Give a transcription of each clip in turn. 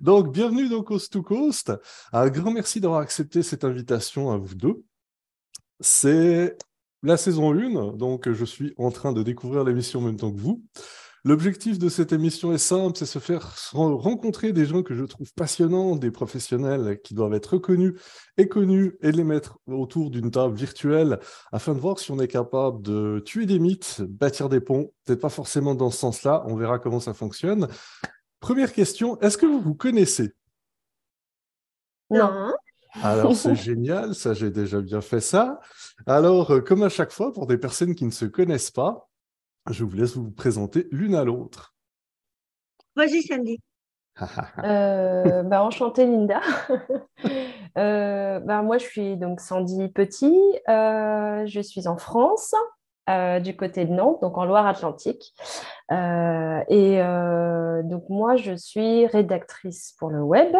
Donc, bienvenue dans Coast to Coast. Un grand merci d'avoir accepté cette invitation à vous deux. C'est la saison 1, donc je suis en train de découvrir l'émission en même temps que vous. L'objectif de cette émission est simple, c'est se faire rencontrer des gens que je trouve passionnants, des professionnels qui doivent être reconnus et connus, et les mettre autour d'une table virtuelle afin de voir si on est capable de tuer des mythes, bâtir des ponts. Peut-être pas forcément dans ce sens-là, on verra comment ça fonctionne. Première question, est-ce que vous vous connaissez? Non. Alors c'est génial, ça j'ai déjà bien fait ça. Alors, euh, comme à chaque fois, pour des personnes qui ne se connaissent pas, je vous laisse vous présenter l'une à l'autre. Vas-y, Sandy. euh, bah, enchantée, Linda. euh, bah, moi, je suis donc Sandy Petit. Euh, je suis en France, euh, du côté de Nantes, donc en Loire-Atlantique. Euh, et donc, moi, je suis rédactrice pour le web.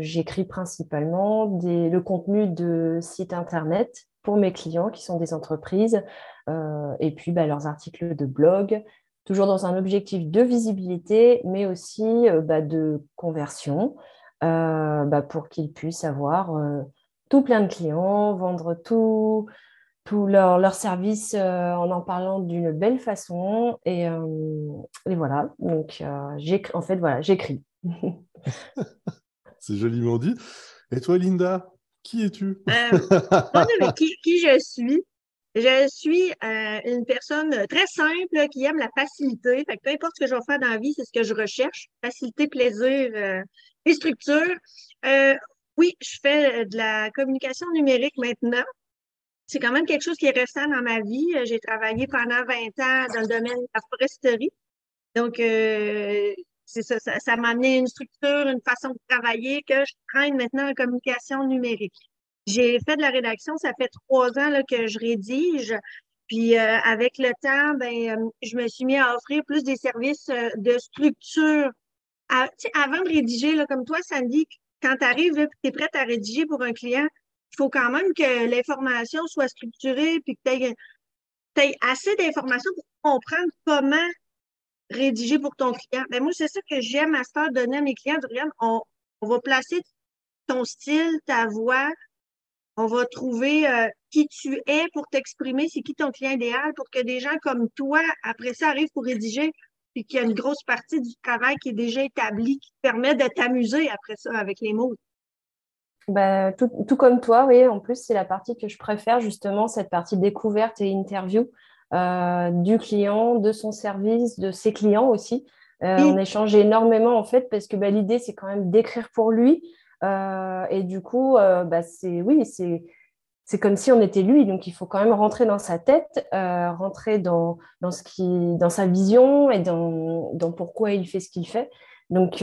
J'écris principalement le contenu de sites internet pour mes clients qui sont des entreprises euh, et puis bah, leurs articles de blog, toujours dans un objectif de visibilité, mais aussi euh, bah, de conversion euh, bah, pour qu'ils puissent avoir tout plein de clients, vendre tout, tout leur, leur service en en parlant d'une belle façon. Et, et voilà, donc en fait, voilà, j'écris. C'est joliment dit. Et toi, Linda, qui es-tu? qui, qui, je suis? Je suis euh, une personne très simple qui aime la facilité. Fait que peu importe ce que je vais faire dans la vie, c'est ce que je recherche. Facilité, plaisir euh, et structure. Euh, oui, je fais de la communication numérique maintenant. C'est quand même quelque chose qui est restant dans ma vie. J'ai travaillé pendant 20 ans dans le domaine de la foresterie. Donc, c'est ça, ça, ça m'a amené une structure, une façon de travailler que je traîne maintenant en communication numérique. J'ai fait de la rédaction, ça fait trois ans là, que je rédige. Puis euh, avec le temps, ben, euh, je me suis mis à offrir plus des services euh, de structure. avant de rédiger, là, comme toi, Sandy, quand tu arrives et tu es prête à rédiger pour un client, il faut quand même que l'information soit structurée puis que tu aies, assez d'informations pour comprendre comment rédiger pour ton client. Ben, moi, c'est ça que j'aime à temps donner à mes clients. Regarde, on, va placer ton style, ta voix, on va trouver euh, qui tu es pour t'exprimer, c'est qui ton client idéal pour que des gens comme toi, après ça, arrivent pour rédiger, puis qu'il y a une grosse partie du travail qui est déjà établi, qui te permet de t'amuser après ça avec les mots. Ben, tout, comme toi, oui. En plus, c'est la partie que je préfère, justement, cette partie découverte et interview euh, du client, de son service, de ses clients aussi. Euh, on échange énormément, en fait, parce que ben, l'idée, c'est quand même d'écrire pour lui, euh, et du coup, bah, c'est oui, c'est c'est comme si on était lui, donc il faut quand même rentrer dans sa tête, rentrer dans, dans, ce qui, dans sa vision et dans, dans pourquoi il fait ce qu'il fait. Donc,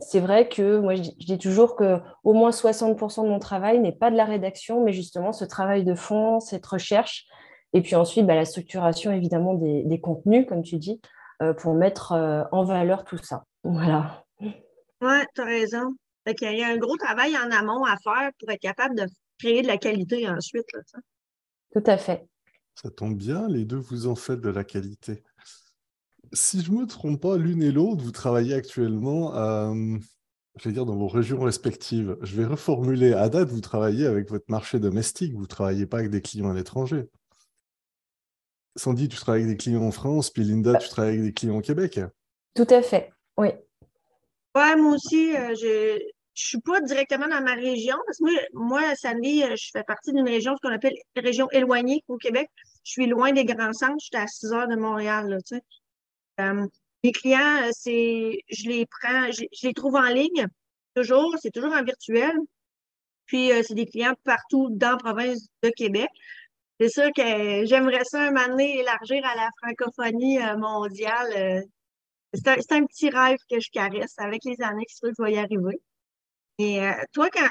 c'est vrai que moi, je, dis toujours que au moins 60% de mon travail n'est pas de la rédaction, mais justement ce travail de fond, cette recherche, et puis ensuite bah, la structuration évidemment des, des, contenus, comme tu dis, pour mettre en valeur tout ça. Voilà. Oui, tu as raison. Il y a un gros travail en amont à faire pour être capable de créer de la qualité ensuite. Tout à fait. Ça tombe bien, les deux, vous en faites de la qualité. Si je ne me trompe pas, l'une et l'autre, vous travaillez actuellement, je vais dire, dans vos régions respectives. Je vais reformuler. À date, vous travaillez avec votre marché domestique, vous ne travaillez pas avec des clients à l'étranger. Sandy, tu travailles avec des clients en France, puis Linda, tu travailles avec des clients au Québec. Tout à fait, oui. Ouais, moi aussi, euh, je ne suis pas directement dans ma région, parce que moi, moi Sandy, euh, je fais partie d'une région, ce qu'on appelle région éloignée au Québec. Je suis loin des grands centres, je suis à 6 heures de Montréal, là, tu sais. Euh, les clients, c'est, je les prends, je, les trouve en ligne, toujours, c'est toujours en virtuel. Puis, c'est des clients partout dans la province de Québec. C'est sûr que j'aimerais ça un moment donné élargir à la francophonie mondiale. C'est un, petit rêve que je caresse. Avec les années, que je vais y arriver. Et euh, toi, quand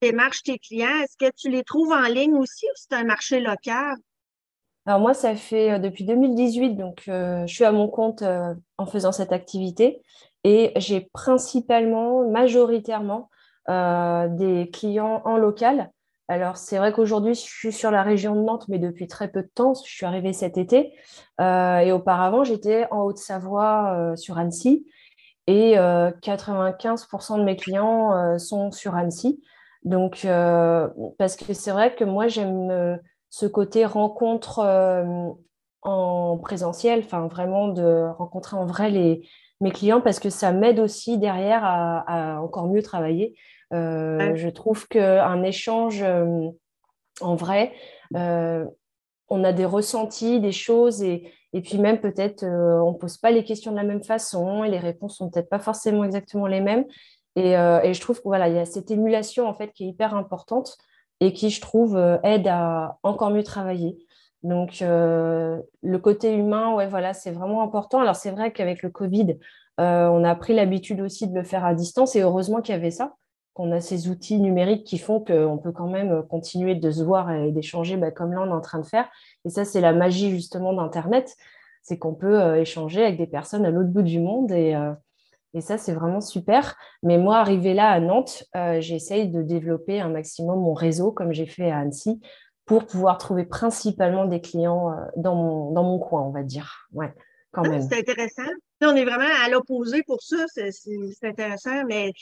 tu démarches tes clients, est-ce que tu les trouves en ligne aussi ou c'est un marché local? Alors moi, ça fait euh, depuis 2018, donc euh, je suis à mon compte en faisant cette activité et j'ai principalement, majoritairement, des clients en local alors, c'est vrai qu'aujourd'hui, je suis sur la région de Nantes, mais depuis très peu de temps. Je suis arrivée cet été. Euh, et auparavant, j'étais en Haute-Savoie, euh, sur Annecy. et 95% de mes clients sont sur Annecy. Donc, parce que c'est vrai que moi, j'aime ce côté rencontre en présentiel, enfin vraiment de rencontrer en vrai les, mes clients parce que ça m'aide aussi derrière à, encore mieux travailler. Je trouve qu'un échange en vrai, on a des ressentis, des choses, et, et puis même peut-être euh, on ne pose pas les questions de la même façon, et les réponses sont peut-être pas forcément exactement les mêmes. Et, euh, et je trouve qu'il voilà, y a cette émulation en fait qui est hyper importante et qui, je trouve, euh, aide à encore mieux travailler. Donc, le côté humain, ouais, voilà, c'est vraiment important. Alors, c'est vrai qu'avec le Covid, on a pris l'habitude aussi de le faire à distance, et heureusement qu'il y avait ça qu'on a ces outils numériques qui font qu'on peut quand même continuer de se voir et d'échanger bah, comme là on est en train de faire. Et ça, c'est la magie justement d'Internet, c'est qu'on peut euh, échanger avec des personnes à l'autre bout du monde et, euh, et ça, c'est vraiment super. Mais moi, arrivé là à Nantes, euh, j'essaye de développer un maximum mon réseau comme j'ai fait à Annecy pour pouvoir trouver principalement des clients dans, mon, dans mon coin, on va dire. Ouais, quand ah, même. C'est intéressant. on est vraiment à l'opposé pour ça. C'est intéressant. Mais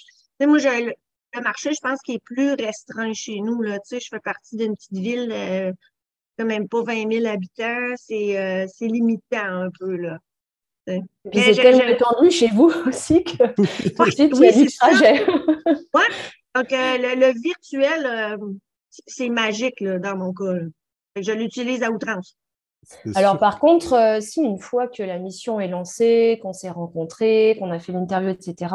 moi, j'ai le marché, je pense, qui est plus restreint chez nous. Là. Je fais partie d'une petite ville, euh, quand même pas 20 000 habitants. C'est euh, limitant un peu. Là. Puis c'est tellement étendu chez vous aussi que ensuite, oui, il y a du trajet. oui, donc euh, le, virtuel, euh, c'est magique là, dans mon cas. Je l'utilise à outrance. Alors par contre, si une fois que la mission est lancée, qu'on s'est rencontrés, qu'on a fait l'interview, etc.,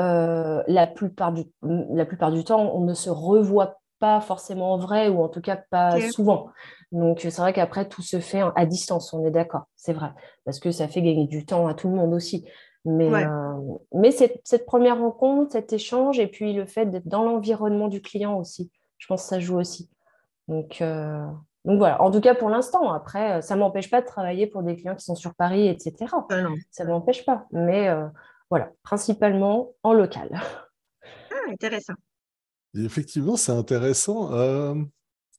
euh, la, plupart du, la plupart du temps, on ne se revoit pas forcément en vrai ou en tout cas pas souvent. Donc c'est vrai qu'après, tout se fait à distance, on est d'accord, c'est vrai, parce que ça fait gagner du temps à tout le monde aussi. Mais, euh, mais cette, cette, première rencontre, cet échange, et puis le fait d'être dans l'environnement du client aussi, je pense que ça joue aussi. Donc, euh, donc voilà, en tout cas pour l'instant, après, ça ne m'empêche pas de travailler pour des clients qui sont sur Paris, etc. Ah ça ne m'empêche pas. Mais voilà, principalement en local. Ah, intéressant. Effectivement, c'est intéressant. Euh,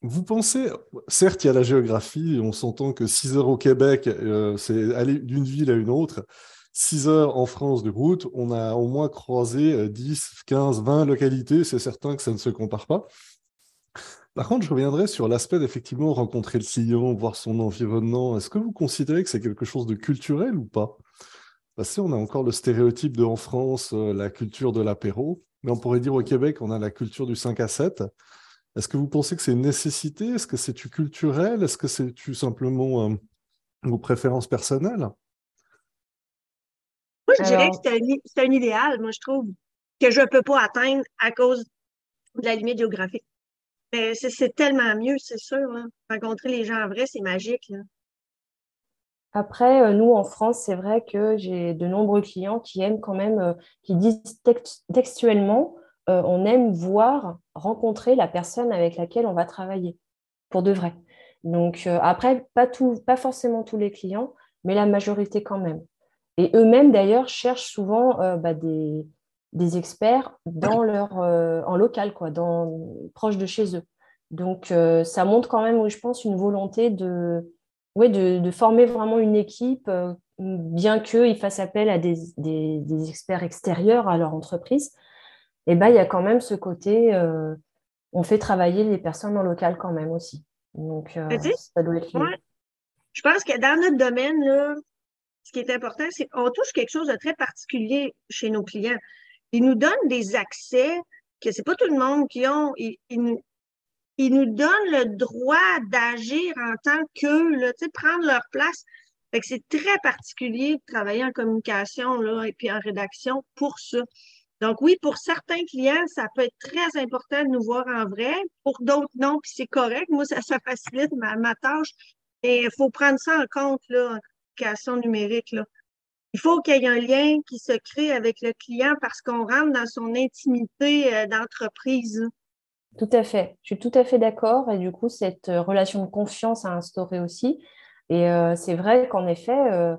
vous pensez, certes, il y a la géographie, on s'entend que 6 heures au Québec, euh, c'est aller d'une ville à une autre. 6 heures en France de route, on a au moins croisé 10, 15, 20 localités, c'est certain que ça ne se compare pas. Par contre, je reviendrai sur l'aspect d'effectivement rencontrer le client, voir son environnement. Est-ce que vous considérez que c'est quelque chose de culturel ou pas? On a encore le stéréotype de en France, euh, la culture de l'apéro, mais on pourrait dire au Québec, on a la culture du 5 à 7. Est-ce que vous pensez que c'est une nécessité? Est-ce que c'est culturel? Est-ce que c'est simplement euh, vos préférences personnelles? Moi, je dirais que c'est un, idéal, moi, je trouve, que je ne peux pas atteindre à cause de la limite géographique. Mais c'est tellement mieux, c'est sûr. Rencontrer les gens en vrai, c'est magique. Là. Après, euh, nous, en France, c'est vrai que j'ai de nombreux clients qui aiment quand même, euh, qui disent textuellement, euh, on aime voir, rencontrer la personne avec laquelle on va travailler, pour de vrai. Donc, après, pas, tout, pas forcément tous les clients, mais la majorité quand même. Et eux-mêmes, d'ailleurs, cherchent souvent bah, des, des, experts dans leur, en local, quoi, dans, proche de chez eux. Donc, ça montre quand même, je pense, une volonté de ouais, de, former vraiment une équipe, euh, bien qu'ils fassent appel à des, experts extérieurs à leur entreprise. Et eh ben, il y a quand même ce côté, euh, on fait travailler les personnes en local quand même aussi. Donc, euh, ça doit être Je pense que dans notre domaine, ce qui est important, c'est qu'on touche quelque chose de très particulier chez nos clients. Ils nous donnent des accès que c'est pas tout le monde qui ont ils nous donnent le droit d'agir en tant qu'eux, de prendre leur place. Fait que c'est très particulier de travailler en communication là, et puis en rédaction pour ça. Donc oui, pour certains clients, ça peut être très important de nous voir en vrai. Pour d'autres, non, puis c'est correct. Moi, ça, ça facilite ma, ma tâche. Et il faut prendre ça en compte là, en communication numérique. Là. Il faut qu'il y ait un lien qui se crée avec le client parce qu'on rentre dans son intimité euh, d'entreprise. Tout à fait. Je suis tout à fait d'accord. Et du coup, cette euh, relation de confiance a instauré aussi. Et euh, c'est vrai qu'en effet, euh,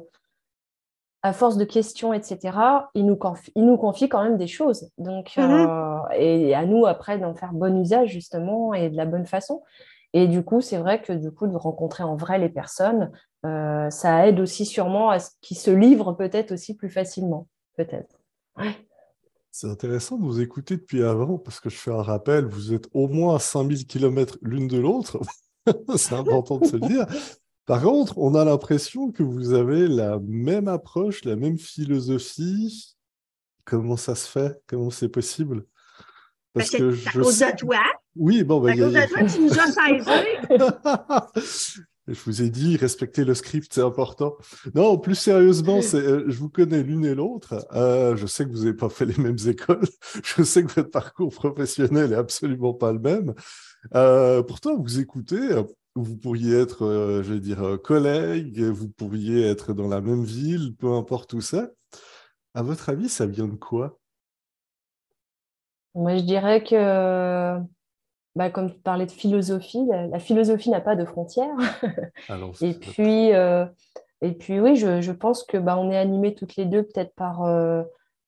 à force de questions, etc., il nous, confie, il nous confie quand même des choses. Donc, mm-hmm. et à nous après d'en faire bon usage justement et de la bonne façon. Et du coup, c'est vrai que du coup, de rencontrer en vrai les personnes, ça aide aussi sûrement à ce qu'ils se livrent peut-être aussi plus facilement, peut-être. C'est intéressant de vous écouter depuis avant, parce que je fais un rappel, vous êtes au moins à 5000 km l'une de l'autre. C'est important de se le dire. Par contre, on a l'impression que vous avez la même approche, la même philosophie. Comment ça se fait? Comment c'est possible? Parce, que, je à cause de toi. Oui, bon, bah, à cause de toi, tu nous as Je vous ai dit, respecter le script, c'est important. Non, plus sérieusement, euh, je vous connais l'une et l'autre. Euh, je sais que vous n'avez pas fait les mêmes écoles. Je sais que votre parcours professionnel est absolument pas le même. Euh, pourtant, vous écoutez, vous pourriez être, euh, je vais dire, collègue, vous pourriez être dans la même ville, peu importe où c'est. À votre avis, ça vient de quoi? Moi, je dirais que, bah, comme tu parlais de philosophie, la, philosophie n'a pas de frontières. et, puis, euh, et puis, oui, je, pense que bah, on est animés toutes les deux peut-être par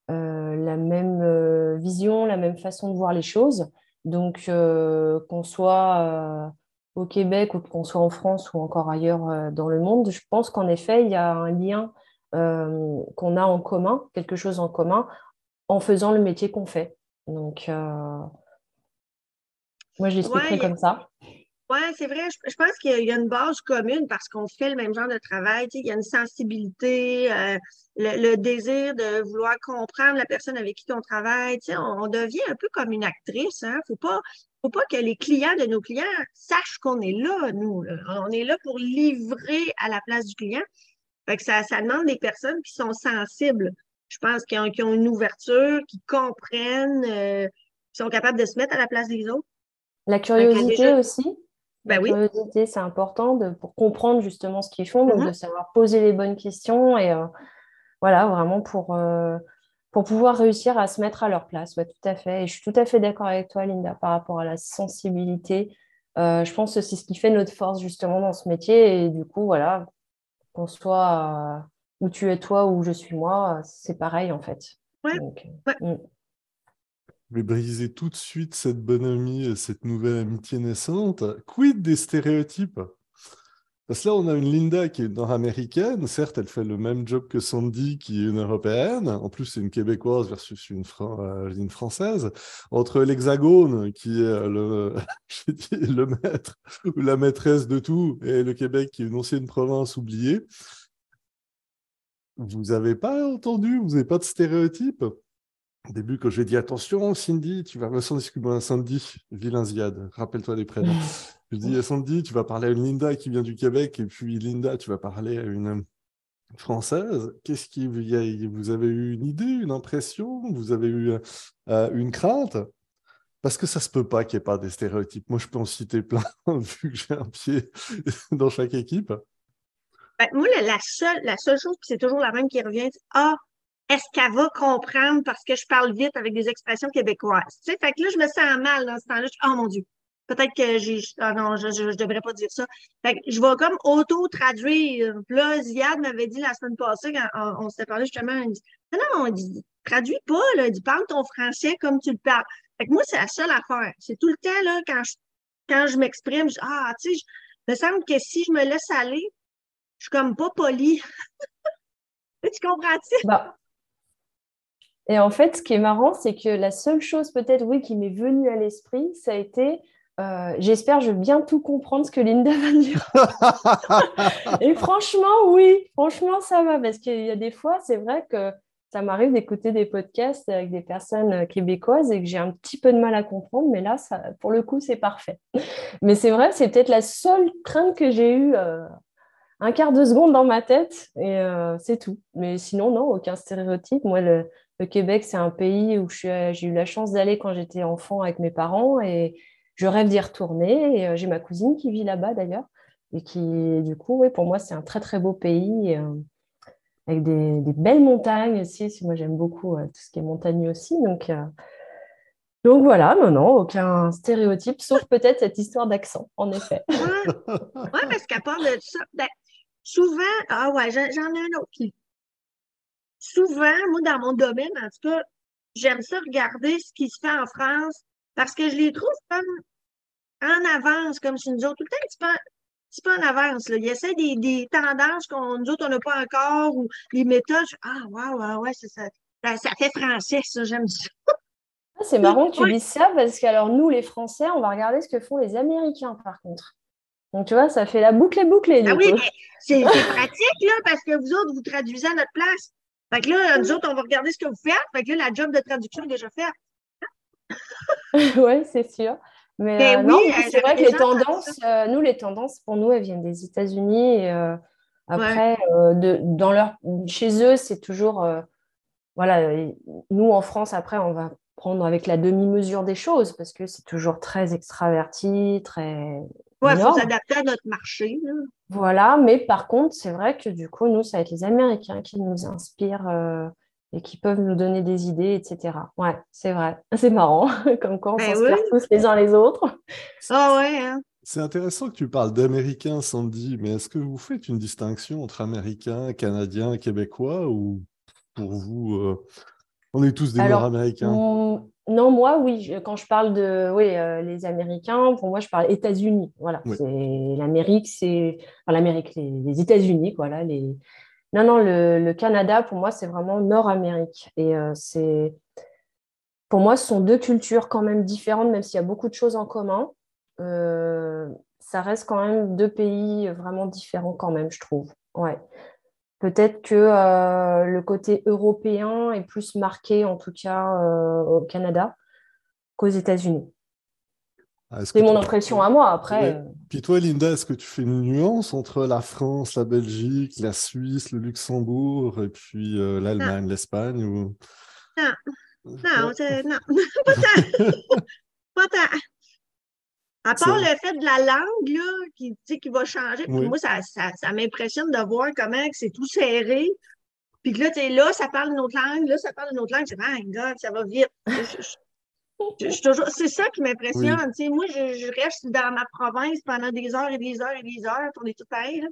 la même vision, la même façon de voir les choses. Donc, qu'on soit au Québec ou qu'on soit en France ou encore ailleurs euh, dans le monde, je pense qu'en effet, il y a un lien euh, qu'on a en commun, quelque chose en commun, en faisant le métier qu'on fait. Donc, euh, moi, je l'expliquerai comme ça. Oui, c'est vrai. Je, pense qu'il y, a une base commune parce qu'on fait le même genre de travail. il y a une sensibilité, le, désir de vouloir comprendre la personne avec qui on travaille. on, devient un peu comme une actrice. Il hein. ne faut pas, faut pas que les clients de nos clients sachent qu'on est là, nous. On est là pour livrer à la place du client. Fait que ça, ça demande des personnes qui sont sensibles. Je pense qu'ils ont, une ouverture, qui comprennent, euh, qui sont capables de se mettre à la place des autres. La curiosité aussi. Ben la curiosité, c'est important de, pour comprendre justement ce qu'ils font, donc mm-hmm. de savoir poser les bonnes questions et euh, voilà, vraiment pour, euh, pour pouvoir réussir à se mettre à leur place. Ouais, tout à fait. Et je suis tout à fait d'accord avec toi, Linda, par rapport à la sensibilité. Euh, je pense que c'est ce qui fait notre force justement dans ce métier. Et du coup, voilà, qu'on soit où tu es toi ou je suis moi, c'est pareil en fait. Ouais. Mm. Je vais briser tout de suite cette bonhomie, cette nouvelle amitié naissante. Quid des stéréotypes? Parce que là, on a une Linda qui est nord-américaine. Certes, elle fait le même job que Sandy, qui est une européenne. En plus, c'est une québécoise versus une, euh, française. Entre l'hexagone, qui est le, le maître ou la maîtresse de tout, et le Québec, qui est une ancienne province oubliée. Vous n'avez pas entendu, vous n'avez pas de stéréotypes? Au début, quand j'ai dit attention, Cindy, tu vas me excuse-moi, Sandy, vilain Ziad, rappelle-toi des prénoms. je dis Sandy, tu vas parler à une Linda qui vient du Québec, et puis Linda, tu vas parler à une française. Qu'est-ce qui vous avez eu une idée, une impression, vous avez eu euh, une crainte? Parce que ça se peut pas qu'il n'y ait pas des stéréotypes. Moi, je peux en citer plein, vu que j'ai un pied dans chaque équipe. Ben, moi, la seule, la seule chose, c'est toujours la même qui revient, ah, est-ce qu'elle va comprendre parce que je parle vite avec des expressions québécoises? Tu sais, fait que là, je me sens mal dans ce temps-là. Oh mon Dieu, peut-être que j'ai. Ah non, je, je, devrais pas dire ça. Fait que je vais comme auto-traduire. Là, Ziad m'avait dit la semaine passée, quand on, s'était parlé justement, il dit Non, non, on dit traduis pas, là, dis parle ton français comme tu le parles. Fait que moi, c'est la seule affaire. C'est tout le temps, là, quand je, quand je m'exprime, je Ah, tu sais, me semble que si je me laisse aller, je suis comme pas polie. tu comprends-tu? Bah, et en fait, ce qui est marrant, c'est que la seule chose peut-être, oui, qui m'est venue à l'esprit, ça a été, euh, j'espère, je vais bien tout comprendre ce que Linda va dire. et franchement, oui, franchement, ça va, parce qu'il y a des fois, c'est vrai que ça m'arrive d'écouter des podcasts avec des personnes euh, québécoises et que j'ai un petit peu de mal à comprendre, mais là, ça, pour le coup, c'est parfait. Mais c'est vrai, c'est peut-être la seule crainte que j'ai eue. Euh, un quart de seconde dans ma tête et c'est tout. Mais sinon, non, aucun stéréotype. Moi, le, le Québec, c'est un pays où j'ai eu la chance d'aller quand j'étais enfant avec mes parents et je rêve d'y retourner. Euh, j'ai ma cousine qui vit là-bas d'ailleurs et qui, du coup, oui, pour moi, c'est un très très beau pays euh, avec des, belles montagnes aussi. Moi, j'aime beaucoup euh, tout ce qui est montagne aussi. Donc, donc voilà, non, non, aucun stéréotype, sauf peut-être cette histoire d'accent, en effet. Oui, parce qu'à part de ça, ben, souvent, ah ouais, j'en ai un autre qui souvent, moi, dans mon domaine, en tout cas, j'aime ça regarder ce qui se fait en France parce que je les trouve comme en avance, comme si nous autres, tout le temps un petit peu, en avance. Là. Il essaie des, des tendances qu'on nous autres, on n'a pas encore ou les méthodes. Ah, waouh, ouais, c'est ça. ça fait français, ça, j'aime ça. Ah, c'est marrant que tu dises ça parce que alors nous, les Français, on va regarder ce que font les Américains, par contre. Donc, tu vois, ça fait la boucle et bouclée. Ah oui, mais c'est pratique, là, parce que vous autres, vous traduisez à notre place. Fait que là, nous autres, on va regarder ce que vous faites. Fait que là, la job de traduction est déjà faite. oui, c'est sûr. Mais, euh, oui, c'est vrai que les tendances, euh, nous, les tendances, pour nous, elles viennent des États-Unis. Et euh, après, de, dans leur, chez eux, c'est toujours. voilà, nous, en France, après, on va prendre avec la demi-mesure des choses parce que c'est toujours très extraverti, très. Ouais, il faut s'adapter à notre marché. Voilà, mais par contre, c'est vrai que du coup, nous, ça va être les Américains qui nous inspirent et qui peuvent nous donner des idées, etc. Ouais, c'est vrai. C'est marrant, comme quoi on ben s'inspire tous les uns les autres. Ah ouais. Hein. C'est intéressant que tu parles d'Américains, Sandy, mais est-ce que vous faites une distinction entre Américains, Canadiens, Québécois ou pour vous, euh, on est tous des Nord-Américains Non, moi, oui. Quand je parle de oui, euh, les Américains, pour moi, je parle États-Unis. Voilà. C'est l'Amérique, c'est enfin, l'Amérique, les, les États-Unis, voilà, les, non, non, le, Canada, pour moi, c'est vraiment Nord-Amérique. Et euh, c'est. Pour moi, ce sont deux cultures quand même différentes, même s'il y a beaucoup de choses en commun. Euh, ça reste quand même deux pays vraiment différents, quand même, je trouve. Ouais. Peut-être que euh, le côté européen est plus marqué, en tout cas au Canada, qu'aux États-Unis. Ah, c'est mon impression à moi. Après. Euh. Puis toi, Linda, est-ce que tu fais une nuance entre la France, la Belgique, la Suisse, le Luxembourg et puis euh, l'Allemagne, l'Espagne ou... Non, non, non, pas tant. pas tant. À part le fait de la langue, là, qui, qui va changer, moi, ça, ça, m'impressionne de voir comment c'est tout serré. Puis que là, tu là, ça parle une autre langue, là, ça parle une autre langue. C'est, oh, God, ça va vite c'est ça qui m'impressionne. Moi, je, reste dans ma province pendant des heures et des heures et des heures. On est tout pareil.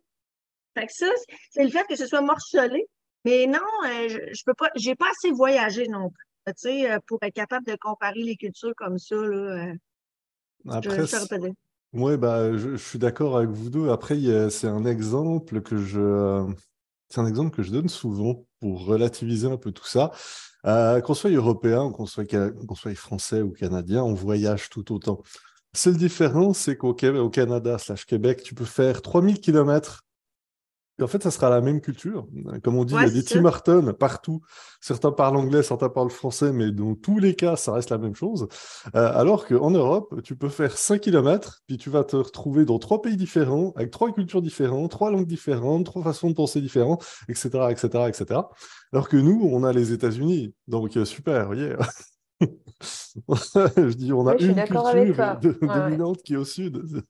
Fait que ça, c'est le fait que ce soit morcelé. Mais non, euh, je, je peux pas, j'ai pas assez voyagé non plus. Euh, pour être capable de comparer les cultures comme ça. Là, Après, oui, bah, je, suis d'accord avec vous deux. Après, c'est un exemple que je, c'est un exemple que je donne souvent pour relativiser un peu tout ça. Euh, qu'on soit européen, qu'on soit, qu'on soit français ou canadien, on voyage tout autant. Seule différence, c'est qu'au au Canada slash Québec, tu peux faire 3000 km en fait, ça sera la même culture. Comme on dit, il y a des Tim Hortons partout. Certains parlent anglais, certains parlent français, mais dans tous les cas, ça reste la même chose. Euh, alors qu'en Europe, tu peux faire 5 km, puis tu vas te retrouver dans trois pays différents, avec trois cultures différentes, trois langues différentes, trois façons de penser différentes, etc., etc., etc. Alors que nous, on a les États-Unis. Donc, euh, super, voyez. je dis, on a une culture dominante qui est au sud.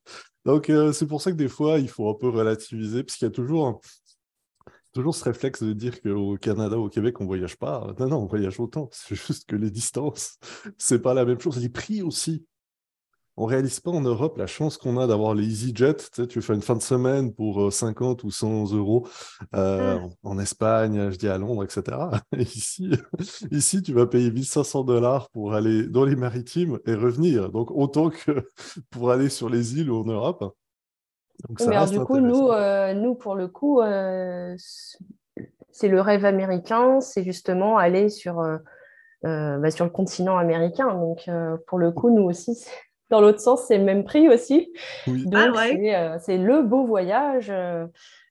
Donc, euh, c'est pour ça que des fois, il faut un peu relativiser, parce qu'il y a toujours, toujours ce réflexe de dire qu'au Canada, au Québec, on ne voyage pas. Non, non, on voyage autant. C'est juste que les distances, c'est pas la même chose. Les prix aussi on réalise pas en Europe la chance qu'on a d'avoir les EasyJet. Tu, sais, tu fais une fin de semaine pour 50 euh, ou 100 euros euh, mmh. en Espagne, je dis à Londres, etc. ici, ici, tu vas payer 1500 dollars pour aller dans les maritimes et revenir. Donc, autant que pour aller sur les îles ou en Europe. mais alors, du coup, nous, euh, nous, pour le coup, c'est le rêve américain, c'est justement aller sur, bah, sur le continent américain. Donc, pour le coup, nous aussi, dans l'autre sens, c'est le même prix aussi. Donc, ah euh, c'est le beau voyage. Euh,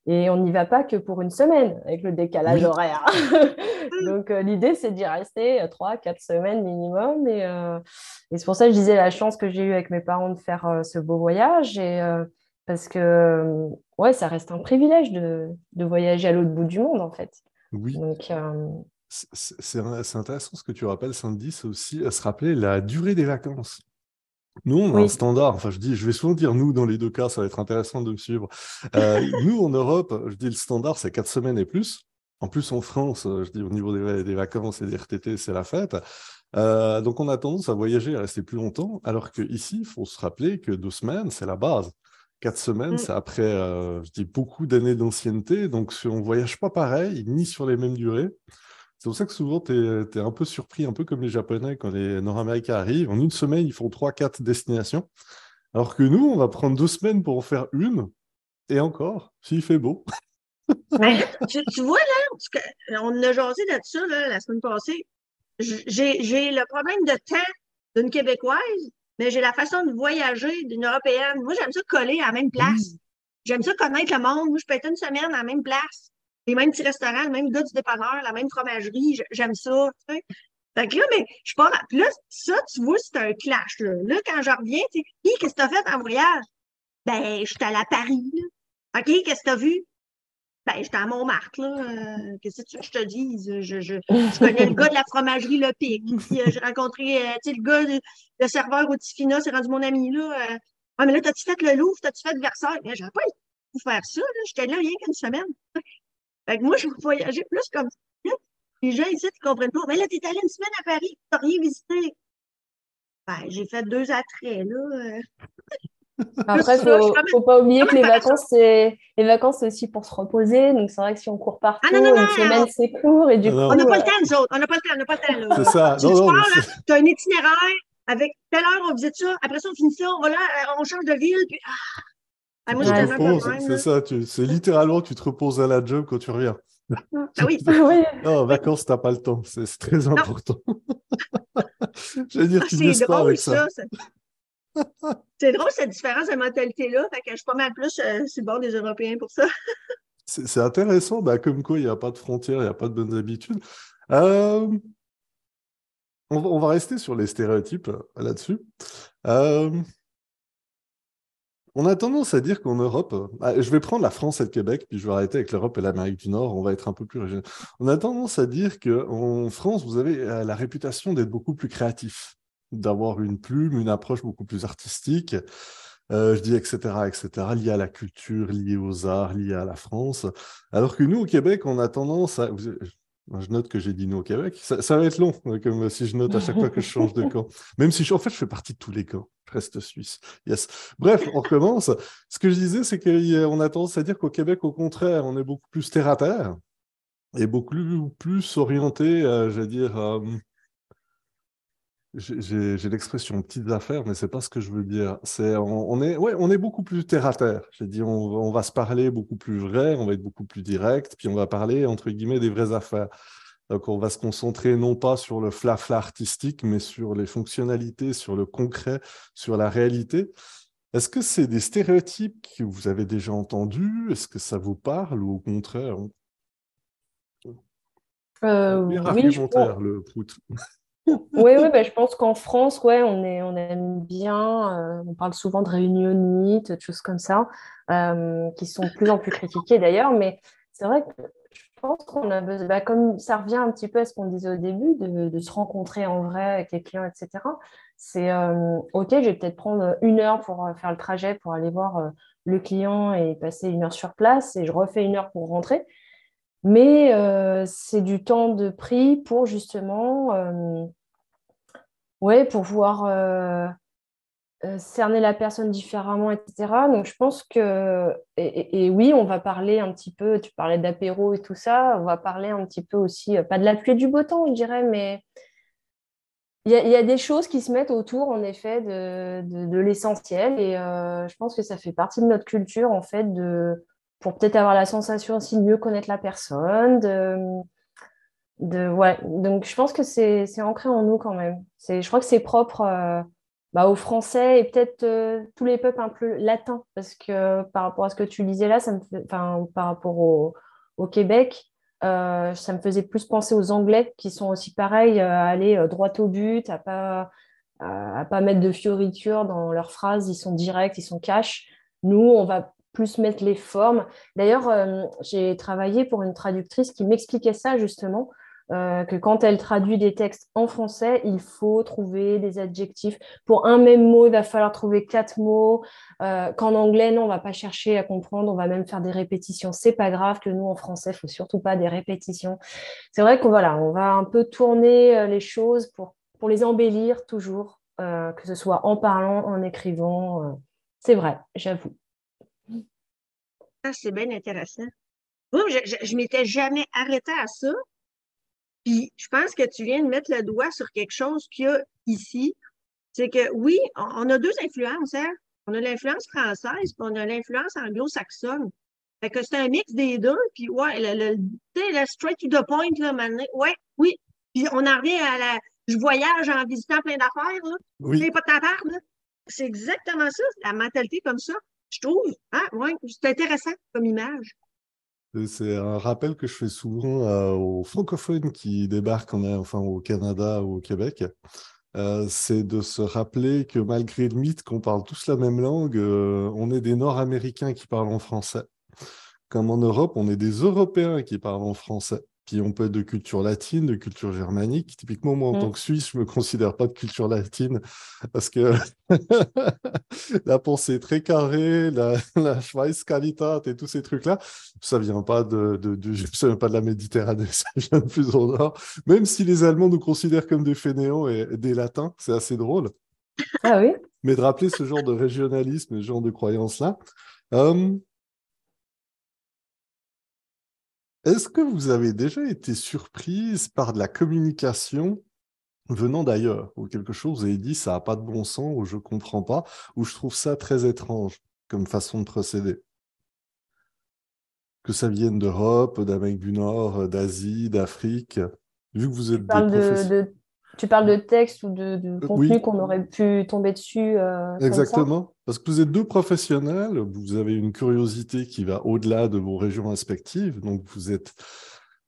et on n'y va pas que pour une semaine avec le décalage horaire. Donc, euh, l'idée, c'est d'y rester trois, quatre semaines minimum. Et, et c'est pour ça que je disais la chance que j'ai eue avec mes parents de faire ce beau voyage. Et, parce que, ouais, ça reste un privilège de, de voyager à l'autre bout du monde, en fait. Oui. Donc, c'est intéressant ce que tu rappelles, Sandy, c'est aussi se rappeler la durée des vacances. Nous, on a un standard. Enfin, je dis, je vais souvent dire nous dans les deux cas, ça va être intéressant de me suivre. Euh, nous, en Europe, je dis le standard, c'est quatre semaines et plus. En plus, en France, euh, je dis au niveau des, vacances et des RTT, c'est la fête. Euh, donc, on a tendance à voyager et à rester plus longtemps, alors qu'ici, il faut se rappeler que deux semaines, c'est la base. Quatre semaines, mm. c'est après, je dis, beaucoup d'années d'ancienneté. Donc, on ne voyage pas pareil, ni sur les mêmes durées. C'est pour ça que souvent, tu es, un peu surpris, un peu comme les Japonais, quand les Nord-Américains arrivent. En une semaine, ils font 3-4 destinations. Alors que nous, on va prendre deux semaines pour en faire une. Et encore, s'il fait beau. Tu, tu, vois, là, on a jasé de ça là, la semaine passée. J'ai le problème de temps d'une Québécoise, mais j'ai la façon de voyager d'une Européenne. Moi, j'aime ça coller à la même place. J'aime ça connaître le monde. Moi, je peux être une semaine à la même place. Les mêmes petits restaurants, le même gars du dépanneur, la même fromagerie. J'aime ça. Tu sais. Fait que là, mais je pas. Puis là, ça, tu vois, c'est un clash. Là, là quand je reviens, tu sais, qu'est-ce que tu as fait en voyage? Ben, j'étais allée à Paris. Là. OK, qu'est-ce que tu as vu? Ben, j'étais à Montmartre, là. Euh, qu'est-ce que je te dis? Je, je, je, connais le gars de la fromagerie Le Pic. Euh, j'ai rencontré, euh, tu sais, le gars, le serveur au Tifina, c'est rendu mon ami, là. ah, mais là, t'as-tu fait le Louvre? T'as-tu fait Versailles? Mais j'aurais pas pu faire ça, là. J'étais là rien qu'une semaine. Fait que moi, je voyageais plus comme ça. Les gens ici, ils comprennent pas. Mais là, t'es allé une semaine à Paris, t'as rien visité. Ben, j'ai fait deux attraits, là. Après, il ne faut, pas oublier que les vacances, c'est les vacances, aussi pour se reposer. Donc, c'est vrai que si on court partout, ah, une semaine, c'est court. Et du coup, on n'a pas le temps, nous autres. On n'a pas le temps. On n'a pas le temps. C'est ça. Si tu pars, tu as un itinéraire. Avec telle heure, on visite ça. Après ça, on finit ça. On va là, on change de ville. Puis... Ah. Ah, moi, ouais, C'est ça. C'est littéralement, tu te reposes à la job quand tu reviens. Ah oui. oui. Non, en vacances, tu n'as pas le temps. C'est très important. Je veux dire, tu ne pas avec ça. ça c'est drôle cette différence de mentalité-là. Fait que je suis pas mal plus euh, sur le bord des Européens pour ça. c'est intéressant. Ben, comme quoi, il n'y a pas de frontières, il n'y a pas de bonnes habitudes. Euh, on, va, rester sur les stéréotypes euh, là-dessus. On a tendance à dire qu'en Europe, je vais prendre la France et le Québec, puis je vais arrêter avec l'Europe et l'Amérique du Nord, on va être un peu plus régional. On a tendance à dire qu'en France, vous avez la réputation d'être beaucoup plus créatif d'avoir une plume, une approche beaucoup plus artistique. Euh, je dis etc., etc., lié à la culture, lié aux arts, lié à la France. Alors que nous, au Québec, on a tendance à... Je note que j'ai dit nous au Québec. Ça, va être long, hein, comme si je note à chaque fois que je change de camp. Même si, je, en fait, je fais partie de tous les camps. Je reste suisse. Yes. Bref, on recommence. Ce que je disais, c'est qu'on a tendance à dire qu'au Québec, au contraire, on est beaucoup plus terre à terre et beaucoup plus orienté, euh, je dire, euh, j'ai l'expression petites affaires, mais c'est pas ce que je veux dire. C'est on, est ouais, on est beaucoup plus terre à terre. J'ai dit on, va se parler beaucoup plus vrai, on va être beaucoup plus direct, puis on va parler entre guillemets des vraies affaires. Donc on va se concentrer non pas sur le flafla artistique, mais sur les fonctionnalités, sur le concret, sur la réalité. Est-ce que c'est des stéréotypes que vous avez déjà entendus? Est-ce que ça vous parle ou au contraire euh, oui, le oui, oui bah, je pense qu'en France, ouais, on, est, on aime bien, euh, on parle souvent de réunionites, de choses comme ça, euh, qui sont de plus en plus critiquées d'ailleurs, mais c'est vrai que je pense qu'on a besoin, bah, comme ça revient un petit peu à ce qu'on disait au début, de, se rencontrer en vrai avec les clients, etc. C'est euh, OK, je vais peut-être prendre une heure pour faire le trajet, pour aller voir le client et passer une heure sur place, et je refais une heure pour rentrer. Mais c'est du temps de prix pour justement ouais, pour pouvoir euh, euh, cerner la personne différemment, etc. Donc, je pense que, et, oui, on va parler un petit peu, tu parlais d'apéro et tout ça, on va parler un petit peu aussi, euh, pas de la pluie et du beau temps, je dirais, mais il y, a des choses qui se mettent autour, en effet, de, l'essentiel. Et je pense que ça fait partie de notre culture, en fait, de, pour peut-être avoir la sensation aussi de mieux connaître la personne, de donc je pense que c'est ancré en nous quand même. Je crois que c'est propre euh, bah, aux Français et peut-être euh, tous les peuples un peu latins, parce que par rapport à ce que tu disais là, par rapport au, Québec, euh, ça me faisait plus penser aux Anglais qui sont aussi pareils, à aller droit au but, à pas, pas mettre de fioritures dans leurs phrases, ils sont directs, ils sont cash. Nous, on va plus mettre les formes. D'ailleurs, j'ai travaillé pour une traductrice qui m'expliquait ça justement. Euh, que quand elle traduit des textes en français, il faut trouver des adjectifs. Pour un même mot, il va falloir trouver quatre mots. Euh, qu'en anglais, non, on va pas chercher à comprendre, on va même faire des répétitions. C'est pas grave que nous, en français, il faut surtout pas des répétitions. C'est vrai qu'on voilà, on va un peu tourner euh, les choses pour, pour les embellir toujours, que ce soit en parlant, en écrivant. c'est vrai, j'avoue. Ah, c'est bien intéressant. je, je, je m'étais jamais arrêtée à ça. Puis je pense que tu viens de mettre le doigt sur quelque chose qu'il y a ici. C'est que oui, on a deux influences. Hein? On a l'influence française, puis on a l'influence anglo-saxonne. Fait que c'est un mix des deux, puis ouais, le, le, straight to the point, là, maintenant, ouais, oui. Puis on en revient à la, je voyage en visitant plein d'affaires, là. Oui. C'est pas ta part, là. C'est exactement ça, la mentalité comme ça, je trouve. Ah, ouais, c'est intéressant comme image. C'est un rappel que je fais souvent euh, aux francophones qui débarquent en, enfin, au Canada ou au Québec. Euh, c'est de se rappeler que malgré le mythe qu'on parle tous la même langue, euh, on est des Nord-Américains qui parlent en français. Comme en Europe, on est des Européens qui parlent en français. Puis on peut être de culture latine, de culture germanique. Typiquement, moi, en mm. tant que Suisse, je ne me considère pas de culture latine parce que la pensée est très carrée, la, la Schweizqualität et tous ces trucs-là, ça ne vient pas de, de, de, pas de la Méditerranée, ça vient de plus au nord. Même si les Allemands nous considèrent comme des fainéants et des Latins, c'est assez drôle. Ah oui? Mais de rappeler ce genre de régionalisme, ce genre de croyances-là. Hum, est-ce que vous avez déjà été surprise par de la communication venant d'ailleurs, ou quelque chose, avez dit ça n'a pas de bon sens, ou je ne comprends pas, ou je trouve ça très étrange comme façon de procéder? Que ça vienne d'Europe, d'Amérique du Nord, d'Asie, d'Afrique, vu que vous êtes des tu parles de texte ou de, contenu qu'on aurait pu tomber dessus euh, Exactement. Parce que vous êtes deux professionnels, vous avez une curiosité qui va au-delà de vos régions respectives. Donc, vous êtes,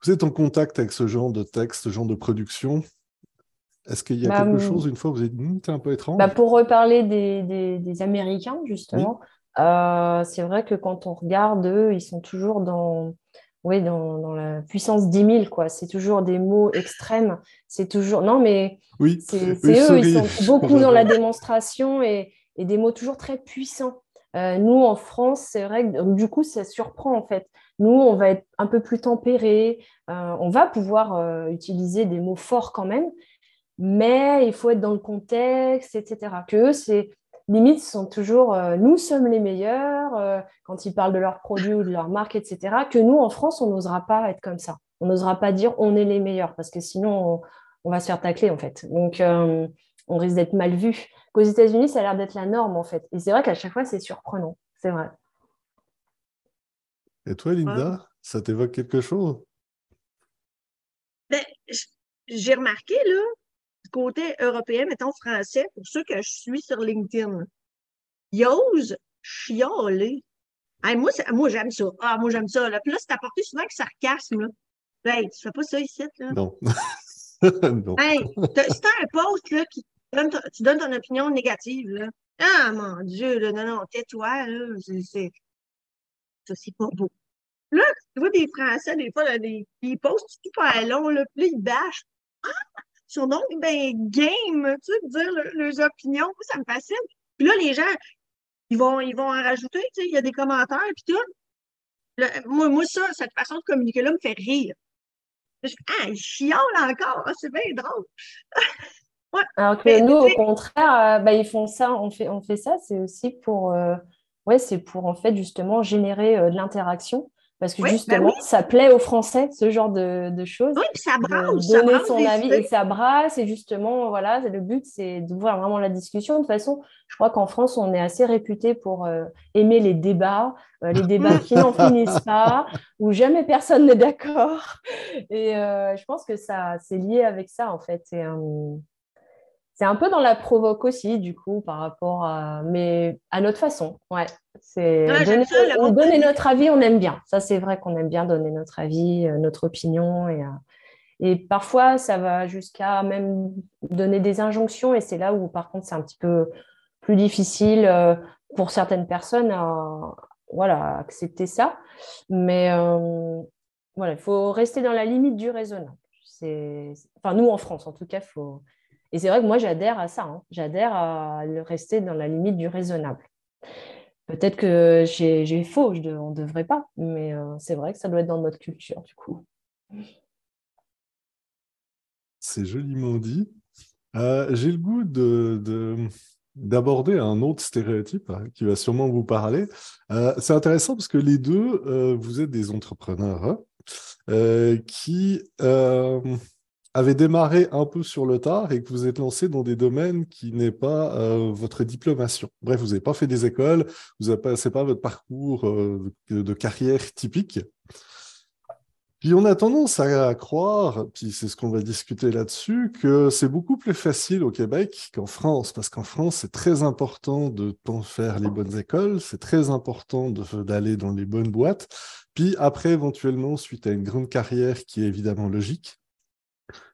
vous êtes en contact avec ce genre de texte, ce genre de production. Est-ce qu'il y a bah, quelque chose, une fois, vous êtes dit, un peu étrange? Bah, Pour reparler des, des, Américains, justement, euh, c'est vrai que quand on regarde, eux, ils sont toujours dans oui, dans, la puissance 10 000, quoi. C'est toujours des mots extrêmes. C'est toujours. Non, mais oui, c'est eux, ils sont beaucoup dans la démonstration et, des mots toujours très puissants. Euh, nous, en France, c'est vrai que du coup, ça surprend en fait. Nous, on va être un peu plus tempéré. Euh, on va pouvoir euh, utiliser des mots forts quand même, mais il faut être dans le contexte, etc. Que eux, c'est sont toujours nous sommes les meilleurs quand ils parlent de leurs produits ou de leur marque, etc. Que nous, en France, on n'osera pas être comme ça. On n'osera pas dire on est les meilleurs parce que sinon, on, va se faire tacler en fait. Donc, on risque d'être mal vu. Qu'aux États-Unis, ça a l'air d'être la norme en fait. Et c'est vrai qu'à chaque fois, c'est surprenant. C'est vrai. Et toi, Linda, ça t'évoque quelque chose? Ben, J'ai remarqué, là, côté européen, mettons français, pour ceux que je suis sur LinkedIn, ils osent chialer. moi, moi j'aime ça. Ah, moi, j'aime ça. Là. Puis là, c'est apporté souvent avec sarcasme. Là. Hey, tu fais pas ça ici, là? Non. non. Hey, c'est un post, là, qui tu donnes ton opinion négative, là. Ah, mon Dieu, là, non, non, tais-toi, là. C'est, ça, c'est pas beau. Là, tu vois des Français, des fois, là, ils postent super long, là, puis ils bâchent. Ah, sur donc, ben, game, tu sais, dire leurs opinions, ça me fascine. Puis là, les gens, ils vont, ils vont en rajouter, tu sais, il y a des commentaires, puis tout. moi, moi, ça, cette façon de communiquer-là me fait rire. Je ah, ils chiolent encore, c'est bien drôle. Alors que nous, au contraire, euh, ben, ils font ça, on fait, on fait ça, c'est aussi pour, euh, ouais, c'est pour en fait justement générer euh, de l'interaction. Parce que bah justement, ça plaît aux Français, ce genre de, choses. Oui, ça brasse. donner son avis et ça brasse. Et justement, voilà, le but, c'est d'ouvrir vraiment la discussion. De toute façon, je crois qu'en France, on est assez réputé pour euh, aimer les débats, euh, les débats qui n'en finissent pas, où jamais personne n'est d'accord. Et euh, je pense que ça, c'est lié avec ça, en fait. C'est un peu dans la provoque aussi, du coup, par rapport à, mais à notre façon. Ouais, c'est donner, notre avis, on aime bien. Ça, c'est vrai qu'on aime bien donner notre avis, euh, notre opinion, et, euh, et parfois, ça va jusqu'à même donner des injonctions, et c'est là où, par contre, c'est un petit peu plus difficile euh, pour certaines personnes à, voilà, accepter ça. Mais voilà, il faut rester dans la limite du raisonnable. Enfin, nous, en France, en tout cas, il faut et c'est vrai que moi, j'adhère à ça. Hein. J'adhère à le rester dans la limite du raisonnable. Peut-être que j'ai faux, on ne devrait pas, mais euh, c'est vrai que ça doit être dans notre culture, du coup. C'est joliment dit. Euh, j'ai le goût d'aborder un autre stéréotype hein, qui va sûrement vous parler. Euh, c'est intéressant parce que les deux, vous êtes des entrepreneurs hein, qui avez démarré un peu sur le tard et que vous êtes lancé dans des domaines qui n'est pas euh, votre diplomation. Bref, vous n'avez pas fait des écoles, vous n'avez pas, pas votre parcours euh, de carrière typique. Puis on a tendance à croire, puis c'est ce qu'on va discuter là-dessus, que c'est beaucoup plus facile au Québec qu'en France, parce qu'en France, c'est très important de faire les bonnes écoles, c'est très important d'aller dans les bonnes boîtes, puis après, éventuellement, suite à une grande carrière qui est évidemment logique,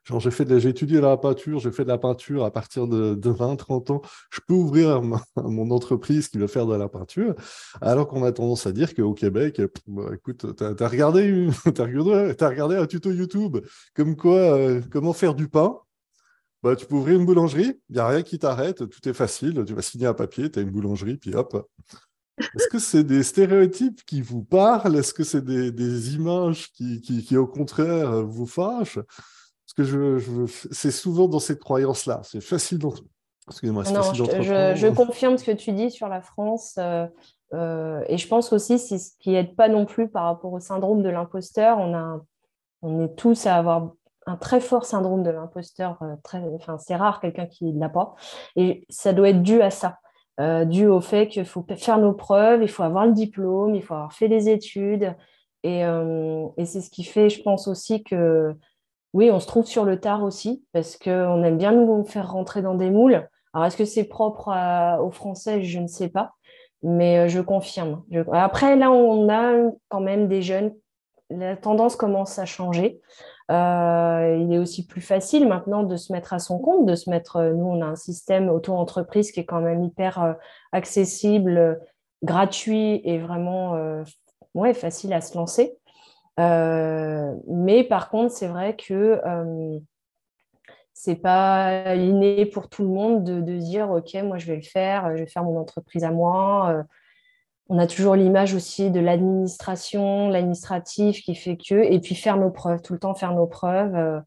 Genre, j'ai, fait j'ai étudié la peinture, j'ai fait de la peinture à partir de, de 20, 30 ans. Je peux ouvrir mon entreprise qui veut faire de la peinture. Alors qu'on a tendance à dire qu'au Québec, bah, écoute, tu as, regardé, regardé, un tuto YouTube comme quoi, euh, comment faire du pain. Bah, tu peux ouvrir une boulangerie, il n'y a rien qui t'arrête, tout est facile. Tu vas signer un papier, tu as une boulangerie, puis hop. Est-ce que c'est des stéréotypes qui vous parlent? Est-ce que c'est des, images qui, qui, au contraire, vous fâchent? Que je, c'est souvent dans cette croyance-là. C'est facile d'entendre. Excusez-moi, c'est facile je, je, confirme ce que tu dis sur la France. Euh, euh, et je pense aussi, c'est ce qui n'aide pas non plus par rapport au syndrome de l'imposteur. On, a, on est tous à avoir un très fort syndrome de l'imposteur. Euh, enfin, c'est rare quelqu'un qui ne l'a pas. Et ça doit être dû à ça. dû au fait qu'il faut faire nos preuves, il faut avoir le diplôme, il faut avoir fait des études. Et, et c'est ce qui fait, je pense aussi que oui, on se trouve sur le tard aussi, parce qu'on aime bien nous faire rentrer dans des moules. Alors, est-ce que c'est propre aux Français? Je ne sais pas, mais euh, je confirme. Après, là, on a quand même des jeunes. La tendance commence à changer. Euh, il est aussi plus facile maintenant de se mettre à son compte, de se mettre. Euh, nous, on a un système auto-entreprise qui est quand même hyper accessible, gratuit et vraiment facile à se lancer. Euh, mais par contre, c'est vrai que euh, c'est pas inné pour tout le monde de, dire ok, moi je vais le faire, je vais faire mon entreprise à moi. Euh, on a toujours l'image aussi de l'administration, l'administratif qui fait que, et puis faire nos preuves, tout le temps faire nos preuves.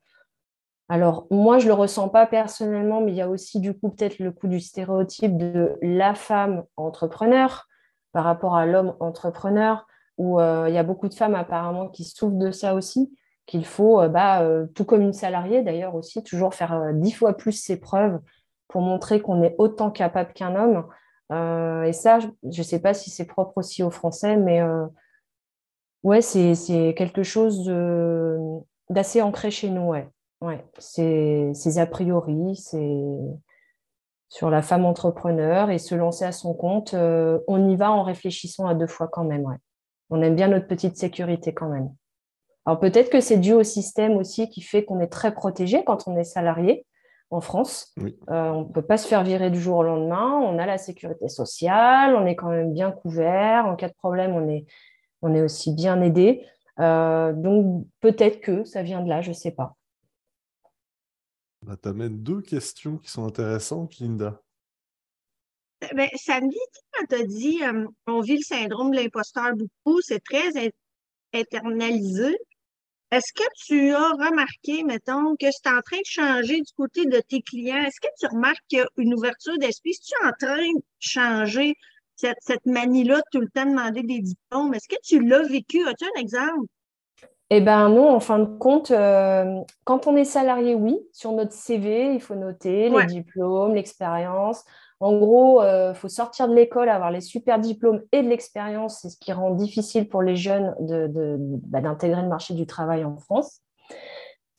Alors, moi, je ne le ressens pas personnellement, mais il y a aussi du coup peut-être le coup du stéréotype de la femme entrepreneur par rapport à l'homme entrepreneur où euh, il y a beaucoup de femmes apparemment qui souffrent de ça aussi, qu'il faut, euh, bah, euh, tout comme une salariée d'ailleurs aussi, toujours faire dix fois plus ses preuves pour montrer qu'on est autant capable qu'un homme. et ça, je ne sais pas si c'est propre aussi aux Français, mais ouais, c'est quelque chose d'assez ancré chez nous. Ouais. Ouais, c'est a priori, c'est sur la femme entrepreneur et se lancer à son compte. on y va en réfléchissant à deux fois quand même. Ouais on aime bien notre petite sécurité quand même. Alors peut-être que c'est dû au système aussi qui fait qu'on est très protégé quand on est salarié en France. Euh, on ne peut pas se faire virer du jour au lendemain. On a la sécurité sociale, on est quand même bien couvert. En cas de problème, on est, on est aussi bien aidé. Euh, donc peut-être que ça vient de là, je ne sais pas. Bah, tu amènes deux questions qui sont intéressantes, Linda. Ben, samedi, quand tu as dit euh, on vit le syndrome de l'imposteur beaucoup, c'est très internalisé. Est-ce que tu as remarqué, mettons, que c'est en train de changer du côté de tes clients? Est-ce que tu remarques qu'il y a une ouverture d'esprit? Est-ce que tu es en train de changer cette, cette manie-là tout le temps de demander des diplômes? Est-ce que tu l'as vécu? As-tu un exemple? Eh bien non, en fin de compte, euh, quand on est salarié, oui, sur notre CV, il faut noter les diplômes, l'expérience. En gros, il euh, faut sortir de l'école, avoir les super diplômes et de l'expérience. C'est ce qui rend difficile pour les jeunes bah, d'intégrer le marché du travail en France.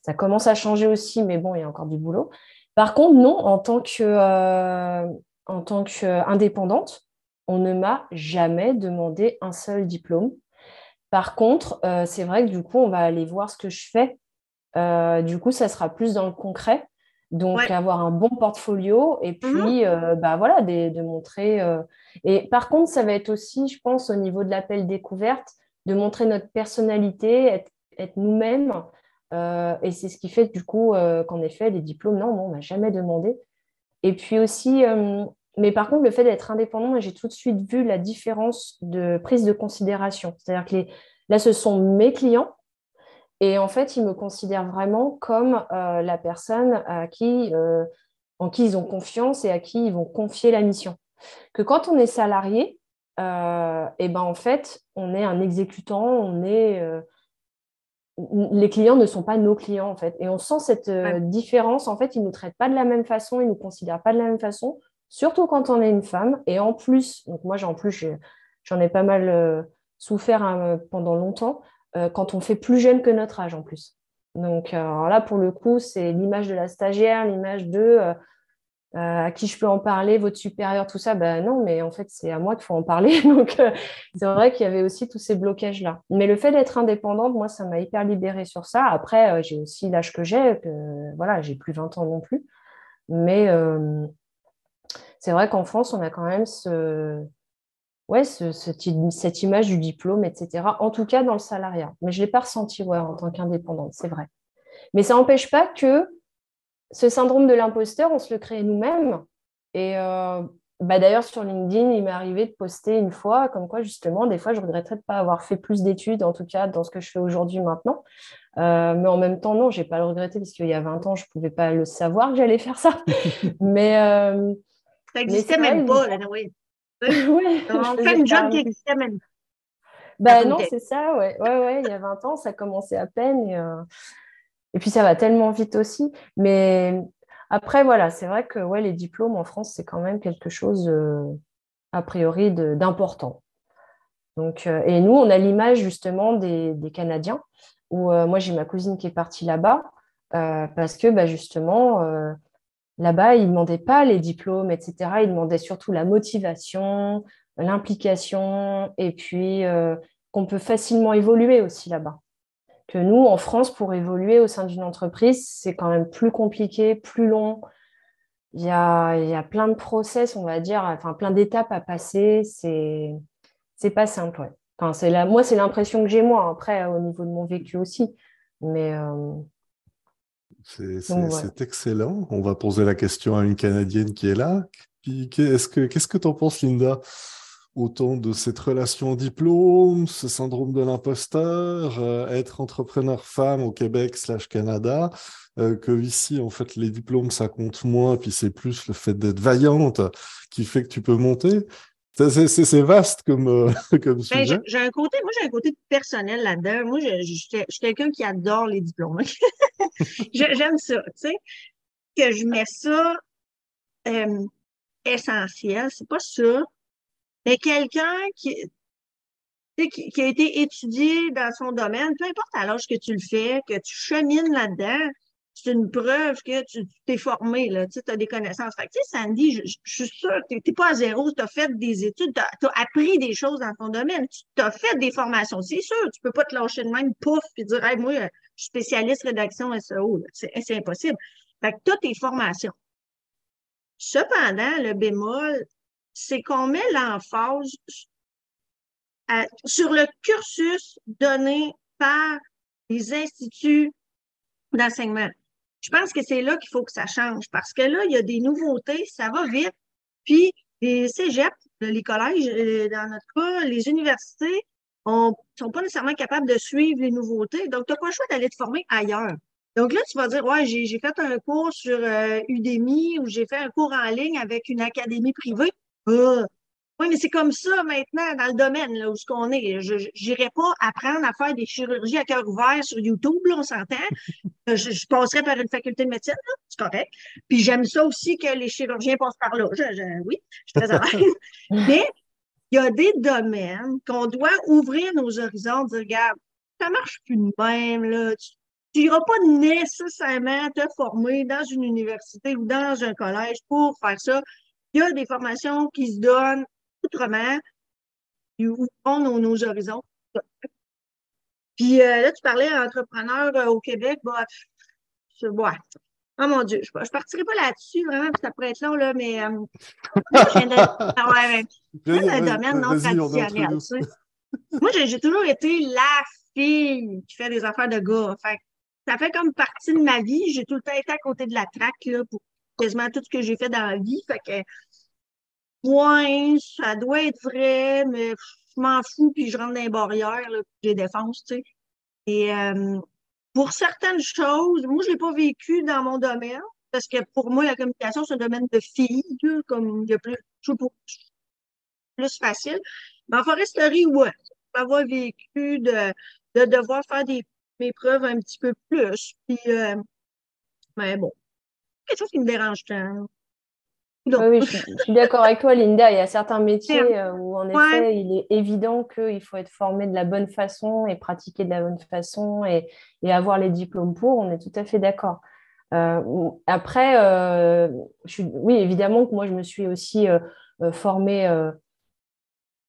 Ça commence à changer aussi, mais bon, il y a encore du boulot. Par contre, non, en tant que, euh, qu'indépendante, on ne m'a jamais demandé un seul diplôme. Par contre, euh, c'est vrai que du coup, on va aller voir ce que je fais. du coup, ça sera plus dans le concret. Donc, avoir un bon portfolio et mmh puis, euh, bah, voilà, de, montrer. Euh, et par contre, ça va être aussi, je pense, au niveau de l'appel découverte, de montrer notre personnalité, être, nous-mêmes. Euh, et c'est ce qui fait, du coup, qu'en effet, les diplômes, non, on ne m'a jamais demandé. Et puis aussi, mais par contre, le fait d'être indépendant, j'ai tout de suite vu la différence de prise de considération. C'est-à-dire que les, là, ce sont mes clients et en fait, ils me considèrent vraiment comme euh, la personne à qui, euh, en qui ils ont confiance et à qui ils vont confier la mission. Que quand on est salarié, et euh, eh ben en fait, on est un exécutant, on est les clients ne sont pas nos clients en fait. Et on sent cette différence. En fait, ils ne nous traitent pas de la même façon, ils ne nous considèrent pas de la même façon, surtout quand on est une femme. Et en plus, donc moi, en plus, j'en ai pas mal souffert hein, pendant longtemps, euh, quand on fait plus jeune que notre âge en plus. Donc là, pour le coup, c'est l'image de la stagiaire, l'image de euh, à qui je peux en parler, votre supérieur, tout ça, ben non, mais en fait, c'est à moi qu'il faut en parler. Donc, euh, c'est vrai qu'il y avait aussi tous ces blocages-là. Mais le fait d'être indépendante, moi, ça m'a hyper libérée sur ça. Après, euh, j'ai aussi l'âge que j'ai, que voilà, j'ai plus 20 ans non plus. Mais c'est vrai qu'en France, on a quand même ce, ouais, ce, cette image du diplôme, etc. En tout cas, dans le salariat. Mais je ne l'ai pas ressenti ouais, en tant qu'indépendante, c'est vrai. Mais ça n'empêche pas que ce syndrome de l'imposteur, on se le crée nous-mêmes. Et euh, bah d'ailleurs, sur LinkedIn, il m'est arrivé de poster une fois, comme quoi justement, des fois, je regretterais de ne pas avoir fait plus d'études, en tout cas dans ce que je fais aujourd'hui maintenant. Euh, mais en même temps, non, je n'ai pas le regretter, parce qu'il y a 20 ans, je ne pouvais pas le savoir que j'allais faire ça. mais, euh, ça n'existait même pas, là, oui. On fait une job qui n'existait même. Ben non, c'est ça, ouais. ouais, ouais. Il y a 20 ans, ça commençait à peine. Et, et puis ça va tellement vite aussi. Mais après, voilà, c'est vrai que ouais, les diplômes en France, c'est quand même quelque chose, euh, a priori, d'important. Donc, euh, et nous, on a l'image justement des, Canadiens, où euh, moi, j'ai ma cousine qui est partie là-bas, parce que bah, justement, là-bas, ils ne demandaient pas les diplômes, etc. Ils demandaient surtout la motivation, l'implication, et puis qu'on peut facilement évoluer aussi là-bas que nous, en France, pour évoluer au sein d'une entreprise, c'est quand même plus compliqué, plus long. Il y a, il y a plein de process, on va dire, enfin plein d'étapes à passer. C'est, c'est pas simple. Enfin, c'est la, moi, c'est l'impression que j'ai moi. Après, au niveau de mon vécu aussi. Mais euh, c'est, excellent. On va poser la question à une Canadienne qui est là. Qu'est-ce que qu'est-ce que tu en penses, Linda autant de cette relation diplôme, ce syndrome de l'imposteur, euh, être entrepreneur femme au Québec slash Canada, euh, que ici, en fait, les diplômes, ça compte moins, puis c'est plus le fait d'être vaillante qui fait que tu peux monter? C'est vaste comme, euh, comme ben, sujet. j'ai un côté, moi, j'ai un côté personnel là-dedans. Moi, je, je, suis quelqu'un qui adore les diplômes. J'aime ça, tu sais, que je mets ça essentiel. C'est pas ça mais quelqu'un qui, qui, a été étudié dans son domaine, peu importe à l'âge que tu le fais, que tu chemines là-dedans, c'est une preuve que tu t'es formé, là, tu as des connaissances. Fait que, tu sais, Sandy, je, suis sûre que tu n'es pas à zéro, tu as fait des études, tu as, appris des choses dans ton domaine, tu as fait des formations. C'est sûr, tu peux pas te lâcher de même, pouf, puis dire, hey, moi, je spécialiste rédaction SEO. C'est impossible. Fait que tu as tes formations. Cependant, le bémol, c'est qu'on met l'emphase sur le cursus donné par les instituts d'enseignement. Je pense que c'est là qu'il faut que ça change parce que là, il y a des nouveautés, ça va vite. Puis, les cégeps, les collèges, euh, dans notre cas, les universités ne sont pas nécessairement capables de suivre les nouveautés. Donc, tu n'as pas le choix d'aller te former ailleurs. Donc là, tu vas dire, ouais, j'ai fait un cours sur euh, Udemy ou j'ai fait un cours en ligne avec une académie privée. Ah, oui, mais c'est comme ça maintenant dans le domaine là, où ce qu'on est. Je n'irai pas apprendre à faire des chirurgies à cœur ouvert sur YouTube, là, on s'entend. Euh, je, passerai par une faculté de médecine, c'est correct. Puis j'aime ça aussi que les chirurgiens passent par là. oui, je suis très à l'aise. mais il y a des domaines qu'on doit ouvrir nos horizons, dire, regarde, ça marche plus de même, là. Tu n'iras pas nécessairement te former dans une université ou dans un collège pour faire ça il y a des formations qui se donnent autrement, qui ouvrent nos, horizons. Puis euh, là, tu parlais d'entrepreneurs euh, au Québec, bah, je, oh mon Dieu, je ne partirai pas là-dessus, vraiment, ça pourrait être long, là, mais euh, moi, je viens de, ah un domaine non traditionnel. moi, j'ai toujours été la fille qui fait des affaires de gars. Fait, ça fait comme partie de ma vie. J'ai tout le temps été à côté de la traque là, pour quasiment tout ce que j'ai fait dans la vie. Fait que, ouais, ça doit être vrai, mais je m'en fous, puis je rentre dans les barrières, là, puis je les défonce, tu sais. Et euh, pour certaines choses, moi, je l'ai pas vécu dans mon domaine, parce que pour moi, la communication, c'est un domaine de filles, comme il y a plus, plus facile. Mais en foresterie, ouais, avoir vécu de, de devoir faire des mes preuves un petit peu plus. Puis, euh, mais bon, quelque chose qui me dérange tant. Oui, je, suis d'accord avec toi, Linda. Il y a certains métiers euh, où, en effet, il est évident qu'il faut être formé de la bonne façon et pratiquer de la bonne façon et, avoir les diplômes pour. On est tout à fait d'accord. Euh, après, euh, oui, évidemment que moi, je me suis aussi formée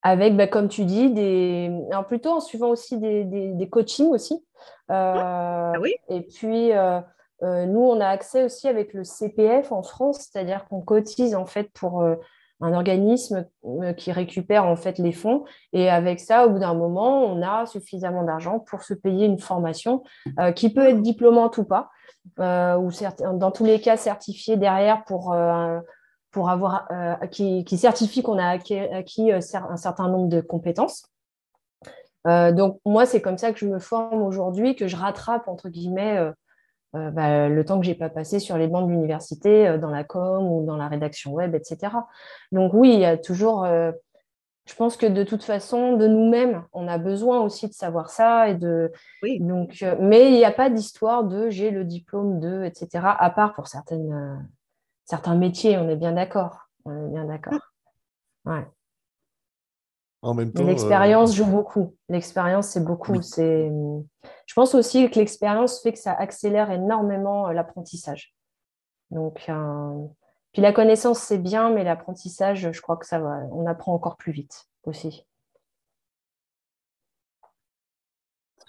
avec, bah, comme tu dis, des... Alors plutôt en suivant aussi des, des coachings aussi. Ah oui. Et puis euh, nous, on a accès aussi avec le CPF en France, c'est-à-dire qu'on cotise en fait pour euh, un organisme euh, qui récupère en fait les fonds. Et avec ça, au bout d'un moment, on a suffisamment d'argent pour se payer une formation qui peut être diplômante ou pas, ou dans tous les cas certifiée derrière pour, pour avoir, qui, certifie qu'on a acquis, un certain nombre de compétences. donc moi, c'est comme ça que je me forme aujourd'hui, que je rattrape entre guillemets euh, bah, le temps que j'ai pas passé sur les bancs de l'université, euh, dans la com ou dans la rédaction web, etc. Donc oui, il y a toujours. Euh, je pense que de toute façon, de nous-mêmes, on a besoin aussi de savoir ça et de. Donc, mais il n'y a pas d'histoire de j'ai le diplôme de, etc. À part pour certaines, certains métiers, on est bien d'accord. On est bien d'accord. Ouais. En même temps. L'expérience joue beaucoup. L'expérience, c'est beaucoup. C'est je pense aussi que l'expérience fait que ça accélère énormément euh, l'apprentissage. Donc, euh, puis la connaissance, c'est bien, mais l'apprentissage, je crois que ça va, on apprend encore plus vite aussi.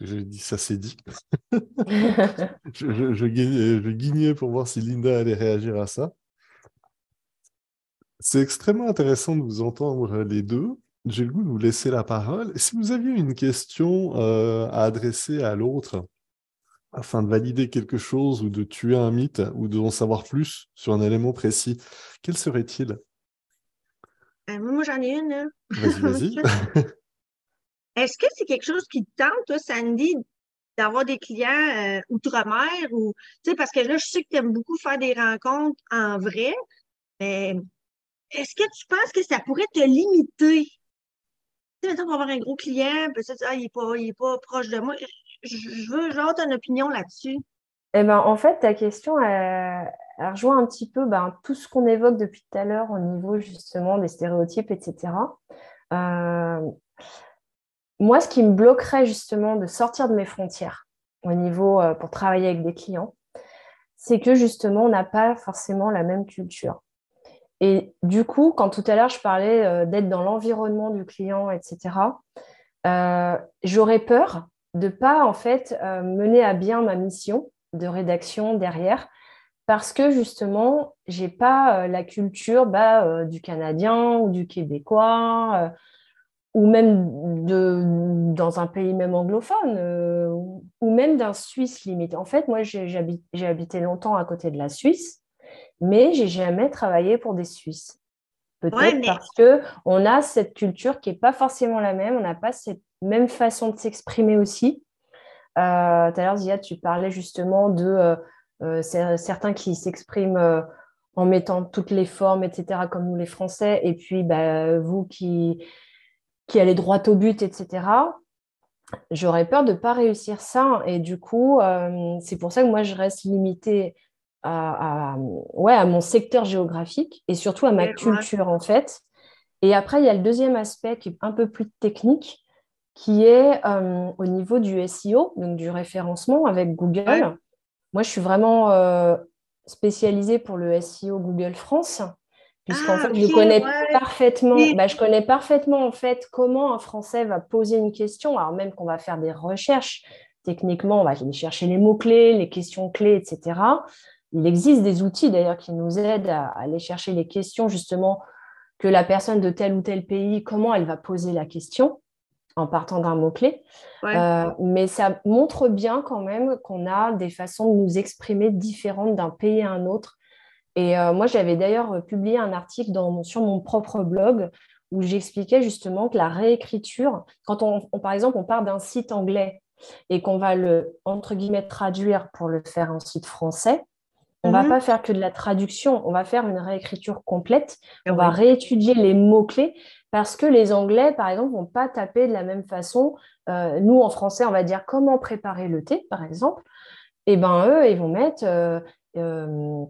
J'ai dit ça, c'est dit. je, je, guignais pour voir si Linda allait réagir à ça. C'est extrêmement intéressant de vous entendre les deux. J'ai le goût de vous laisser la parole. Si vous aviez une question euh, à adresser à l'autre afin de valider quelque chose ou de tuer un mythe ou d'en savoir plus sur un élément précis, quel serait-il? Euh, Moi, j'en ai une. Hein. Vas-y, vas-y. Est-ce que c'est quelque chose qui te tente, toi, Sandy, d'avoir des clients euh, outre-mer ou, tu sais, parce que là, je sais que tu aimes beaucoup faire des rencontres en vrai, mais est-ce que tu penses que ça pourrait te limiter? Pour avoir un gros client, peut-être, ah, il n'est pas, pas, proche de moi. Je, veux genre ton opinion là-dessus. Eh ben, en fait, ta question, elle, rejoint un petit peu ben, tout ce qu'on évoque depuis tout à l'heure au niveau justement des stéréotypes, etc. Euh, moi, ce qui me bloquerait justement de sortir de mes frontières au niveau euh, pour travailler avec des clients, c'est que justement, on n'a pas forcément la même culture. Et du coup, quand tout à l'heure je parlais euh, d'être dans l'environnement du client, etc., euh, j'aurais peur de ne pas en fait euh, mener à bien ma mission de rédaction derrière parce que justement, je n'ai pas la culture bah, du Canadien ou du Québécois ou même de, dans un pays même anglophone ou même d'un Suisse limite. En fait, moi, j'ai habité longtemps à côté de la Suisse mais j'ai jamais travaillé pour des Suisses. Peut-être parce que on a cette culture qui n'est pas forcément la même, on n'a pas cette même façon de s'exprimer aussi. Euh, tout à l'heure, Zia, tu parlais justement de euh, euh, certains qui s'expriment en mettant toutes les formes, etc., comme nous les Français, et puis bah, vous qui, qui allez droit au but, etc. J'aurais peur de ne pas réussir ça. Et du coup, c'est pour ça que moi, je reste limitée à, ouais, à mon secteur géographique et surtout à ma culture, en fait. Et après, il y a le deuxième aspect qui est un peu plus technique, qui est euh, au niveau du SEO, donc du référencement avec Google. Moi, je suis vraiment euh, spécialisée pour le SEO Google France, puisqu'en ah, fait, je connais parfaitement, bah, je connais parfaitement en fait comment un Français va poser une question, alors même qu'on va faire des recherches. Techniquement, on va aller chercher les mots-clés, les questions clés, etc. Il existe des outils d'ailleurs qui nous aident à, aller chercher les questions justement que la personne de tel ou tel pays, comment elle va poser la question en partant d'un mot-clé. Euh, mais ça montre bien quand même qu'on a des façons de nous exprimer différentes d'un pays à un autre. Et euh, moi, j'avais d'ailleurs publié un article dans, sur mon propre blog où j'expliquais justement que la réécriture, quand on, par exemple, on part d'un site anglais et qu'on va le, entre guillemets, traduire pour le faire en site français, On ne Mhm. va pas faire que de la traduction, on va faire une réécriture complète. Ah On va réétudier les mots-clés parce que les Anglais, par exemple, vont pas taper de la même façon. Euh, nous, en français, on va dire comment préparer le thé, par exemple. Et ben eux, ils vont mettre euh, euh,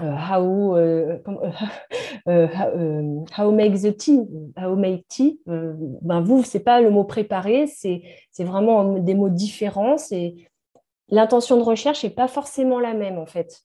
euh, how, comment- how, how make the tea, how make tea. Euh, ben vous, c'est pas le mot préparer, c'est vraiment des mots différents. L'intention de recherche n'est pas forcément la même en fait.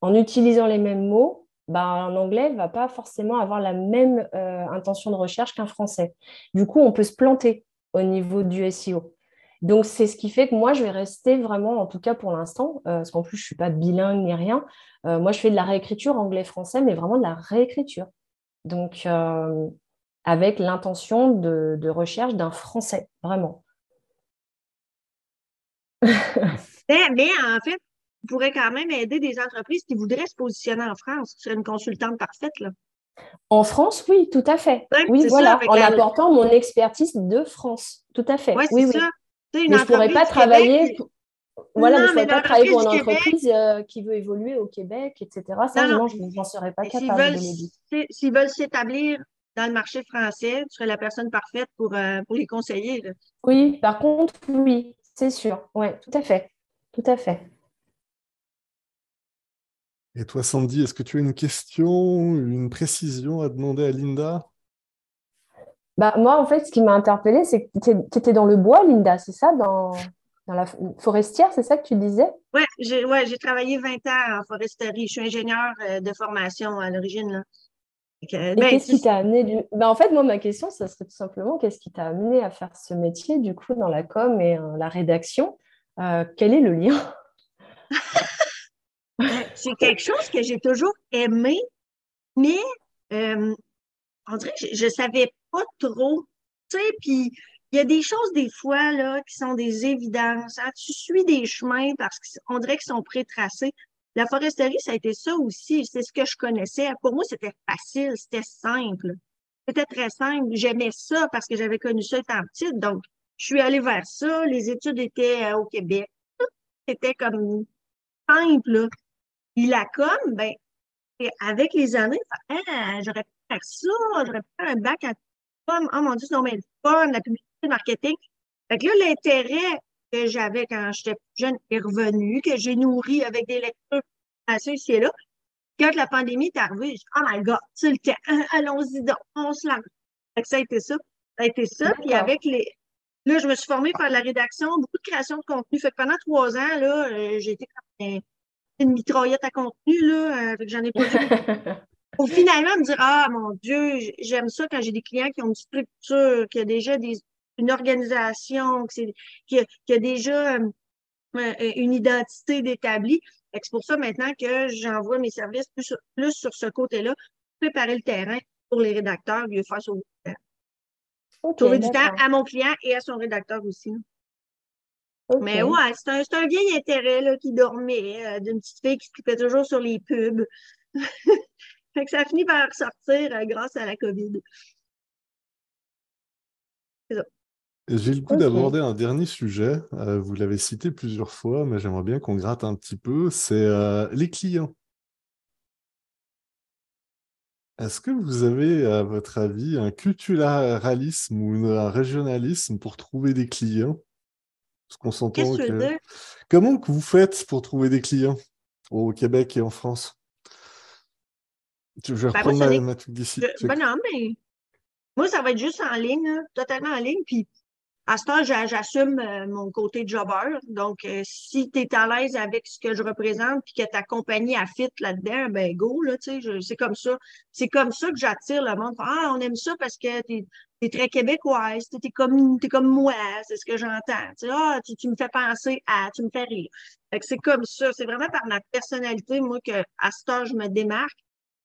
En utilisant les mêmes mots, ben, un anglais ne va pas forcément avoir la même euh, intention de recherche qu'un français. Du coup, on peut se planter au niveau du SEO. Donc, c'est ce qui fait que moi, je vais rester vraiment, en tout cas pour l'instant, euh, parce qu'en plus, je ne suis pas bilingue ni rien. Euh, moi, je fais de la réécriture anglais-français, mais vraiment de la réécriture. Donc, avec l'intention de, recherche d'un français, vraiment. Mais, mais en fait, vous pourrez quand même aider des entreprises qui voudraient se positionner en France. Tu serais une consultante parfaite, là. En France, oui, tout à fait. Ouais, oui, voilà, en la- apportant mon expertise de France, tout à fait. Ouais, oui, oui. une Mais je ne pourrais pas travailler. Québec, Voilà, Non, mais je ne mais pourrais pas travailler pour une Québec- entreprise euh, qui veut évoluer au Québec, etc. Ça, Non, non. non, je n'en serais pas capable, s'ils veulent s'établir dans le marché français, tu serais la personne parfaite pour, euh, pour les conseiller. là. Oui, par contre, oui, c'est sûr. Oui, tout à fait. Tout à fait. Et toi, Sandy, est-ce que tu as une question, une précision à demander à Linda? Bah, moi, en fait, ce qui m'a interpellée, c'est que tu étais dans le bois, Linda, c'est ça, dans, dans la forestière, c'est ça que tu disais? Ouais, j'ai ouais, travaillé 20 ans en foresterie. Je suis ingénieure euh, de formation à l'origine. Et ben, qu'est-ce qui t'a amené du... Ben, en fait, moi, ma question, ça serait tout simplement, qu'est-ce qui t'a amené à faire ce métier, du coup, dans la com et euh, la rédaction? Euh, quel est le lien? Ben, c'est quelque chose que j'ai toujours aimé, mais euh, on dirait que je, je savais pas trop. Tu sais, puis il y a des choses des fois qui sont des évidences. hein. Tu suis des chemins parce qu'on dirait qu'ils sont pré-tracés. La foresterie, ça a été ça aussi. C'est ce que je connaissais. Pour moi, c'était facile, c'était simple. C'était très simple. J'aimais ça parce que j'avais connu ça étant petite. Donc, je suis allée vers ça. Les études étaient euh, au Québec. Tout était comme simple. Puis la com, ben, avec les années, ah, j'aurais pu faire ça, j'aurais pu faire un bac à com. Oh mon Dieu, c'est bien le fun, la publicité, le marketing. Fait que là, l'intérêt que j'avais quand j'étais plus jeune est revenu, que j'ai nourri avec des lectures assez ici et là. Quand la pandémie est arrivée, j'ai dit, oh my God, c'est le temps, hein, allons-y donc, on se lance. Fait que ça a été ça. Ça a été ça. Puis avec les. Là, je me suis formée par la rédaction, beaucoup de création de contenu. Fait que pendant trois ans, là, euh, j'ai été comme un- une mitraillette à contenu, là. euh, j'en ai pas Pour finalement me dire, ah mon Dieu, j'aime ça quand j'ai des clients qui ont une structure, qui a déjà des, une organisation, c'est, qui, a, qui a déjà euh, euh, une identité d'établi. Fait que C'est pour ça maintenant que j'envoie mes services plus sur, plus sur ce côté-là, préparer le terrain pour les rédacteurs, lui faire sauver du temps. Ok, Sauver du temps à mon client et à son rédacteur aussi. Mais ouais, c'est un, c'est un vieil intérêt là, qui dormait, euh, d'une petite fille qui se trippait toujours sur les pubs. fait que ça a fini par ressortir euh, grâce à la COVID. J'ai le goût d'aborder un dernier sujet. Euh, vous l'avez cité plusieurs fois, mais j'aimerais bien qu'on gratte un petit peu. C'est euh, les clients. Est-ce que vous avez, à votre avis, un culturalisme ou un régionalisme pour trouver des clients? Parce qu'on s'entend que que... Comment que vous faites pour trouver des clients au Québec et en France? Je vais Ben, reprendre ma, ma truc d'ici. Ben non, mais moi, ça va être juste en ligne, totalement en ligne. Puis à ce temps, j'a- j'assume euh, mon côté jobber. Donc, euh, si tu es à l'aise avec ce que je représente puis que ta compagnie a fit là-dedans, ben go, là, tu c'est comme ça. C'est comme ça que j'attire le monde. Ah, on aime ça parce que t'es es très québécoise, t'es t'es comme, t'es comme moi, c'est ce que j'entends. Tu ah, tu, tu me fais penser à, tu me fais rire. C'est comme ça. C'est vraiment par ma personnalité, moi, que à ce temps, je me démarque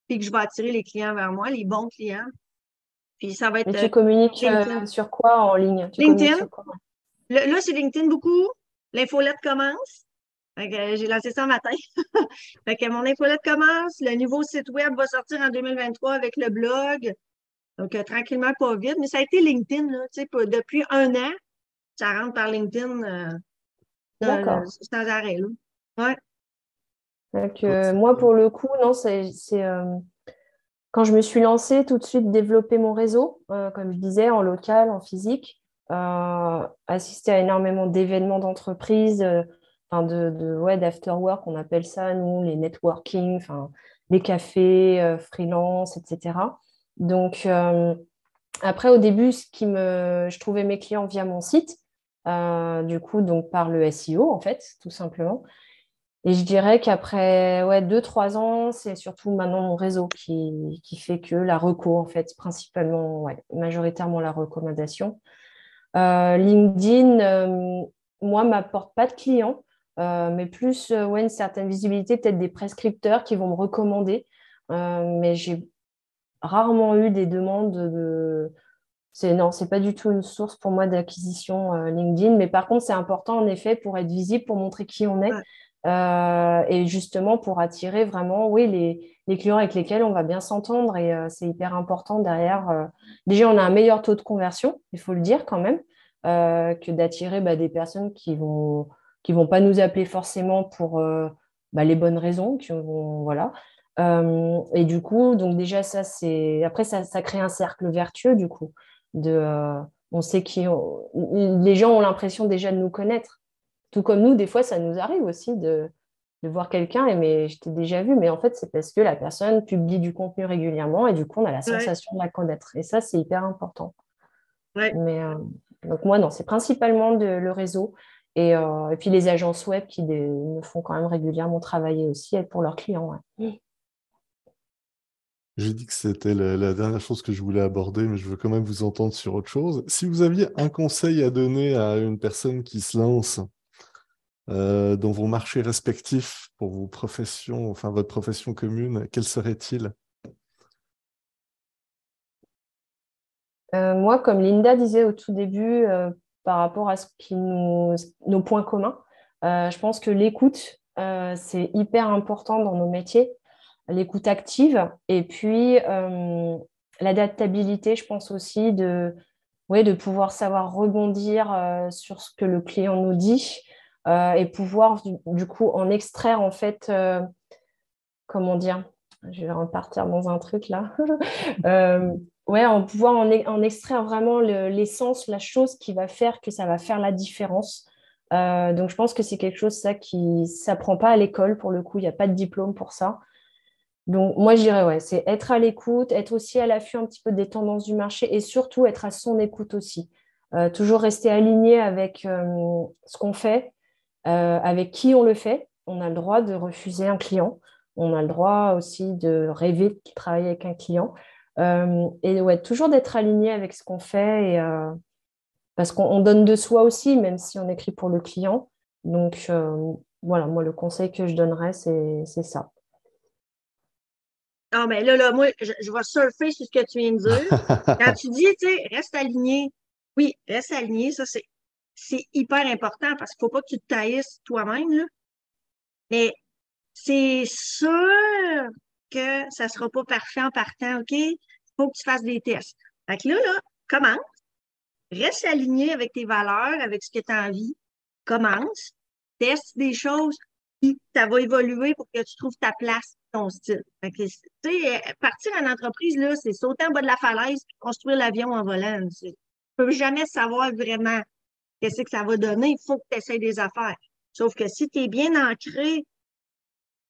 puis que je vais attirer les clients vers moi, les bons clients. Puis ça va être. Mais euh, tu communiques euh, sur quoi en ligne? Tu LinkedIn? communiques sur quoi? Là, là, c'est LinkedIn beaucoup. L'infolette commence. Euh, j'ai lancé ça un matin. fait que mon infolette commence. Le nouveau site web va sortir en 2023 avec le blog. Donc, euh, tranquillement, pas vite. Mais ça a été LinkedIn, là, tu sais, pas- depuis un an, ça rentre par LinkedIn euh, dans- sans arrêt. Là. Ouais. Donc, moi, pour le coup, non, c'est quand je me suis lancée, tout de suite développer mon réseau, comme je disais, en local, en physique, assister à énormément d'événements d'entreprise, enfin de, ouais, d'after on appelle ça, nous, les networking, les cafés, freelance, etc. Donc, après, au début, ce qui me... je trouvais mes clients via mon site, euh, du coup, donc par le SEO, en fait, tout simplement. Et je dirais qu'après ouais, deux, trois ans, c'est surtout maintenant mon réseau qui, qui, fait que la reco, en fait, principalement, majoritairement la recommandation. Euh, LinkedIn, euh, moi, m'apporte pas de clients, mais plus ouais, une certaine visibilité, peut-être des prescripteurs qui vont me recommander. mais j'ai rarement eu des demandes de. C'est, non, c'est pas du tout une source pour moi d'acquisition euh, LinkedIn, mais par contre, c'est important en effet pour être visible, pour montrer qui on est euh, et justement pour attirer vraiment, oui, les, clients avec lesquels on va bien s'entendre et euh, c'est hyper important derrière. Déjà, on a un meilleur taux de conversion, il faut le dire quand même, que d'attirer bah, des personnes qui vont qui vont pas nous appeler forcément pour bah, les bonnes raisons, qui vont, voilà. Euh, et du coup, donc déjà, ça, c'est. Après, ça, ça, crée un cercle vertueux, du coup. De, euh, on sait qui. Les gens ont l'impression déjà de nous connaître. Tout comme nous, des fois, ça nous arrive aussi de, de voir quelqu'un et mais je t'ai déjà vu, mais en fait, c'est parce que la personne publie du contenu régulièrement et du coup, on a la sensation de la connaître. Et ça, c'est hyper important. Mais, euh, donc, moi, non, c'est principalement de, le réseau. Et, et, puis les agences web qui me font quand même régulièrement travailler aussi pour leurs clients. Ouais. J'ai dit que c'était la, dernière chose que je voulais aborder, mais je veux quand même vous entendre sur autre chose. Si vous aviez un conseil à donner à une personne qui se lance euh, dans vos marchés respectifs pour vos professions, enfin votre profession commune, quel serait-il? Euh, Moi, comme Linda disait au tout début, euh, par rapport à ce qui nous, nos points communs, je pense que l'écoute, c'est hyper important dans nos métiers. L'écoute active et puis l'adaptabilité, je pense aussi de, ouais, de pouvoir savoir rebondir sur ce que le client nous dit et pouvoir du, coup en extraire en fait, comment dire, je vais repartir dans un truc là. ouais, en pouvoir en, en extraire vraiment l'essence, la chose qui va faire que ça va faire la différence. donc je pense que c'est quelque chose ça qui s'apprend pas à l'école pour le coup, il n'y a pas de diplôme pour ça. Donc, moi, je dirais, ouais, c'est être à l'écoute, être aussi à l'affût un petit peu des tendances du marché et surtout être à son écoute aussi. Euh, toujours rester aligné avec euh, ce qu'on fait, euh, avec qui on le fait. On a le droit de refuser un client. On a le droit aussi de rêver de travailler avec un client. et ouais, toujours d'être aligné avec ce qu'on fait et, parce qu'on donne de soi aussi, même si on écrit pour le client. Donc, voilà, moi, le conseil que je donnerais, c'est ça. Ah, mais là, là, moi, je, vais surfer sur ce que tu viens de dire. Quand tu dis, tu sais, reste aligné. Oui, reste aligné, ça, c'est, c'est hyper important parce qu'il ne faut pas que tu te taillisses toi-même. Mais c'est sûr que ça ne sera pas parfait en partant, OK? Il faut que tu fasses des tests. Fait que là, là, commence. Reste aligné avec tes valeurs, avec ce que tu as envie. Commence. Teste des choses. Puis, ça va évoluer pour que tu trouves ta place style. Euh, partir en entreprise, là, c'est sauter en bas de la falaise et construire l'avion en volant. Tu ne peux jamais savoir vraiment qu'est-ce que ça va donner? Il faut que tu essaies des affaires. Sauf que si tu es bien ancré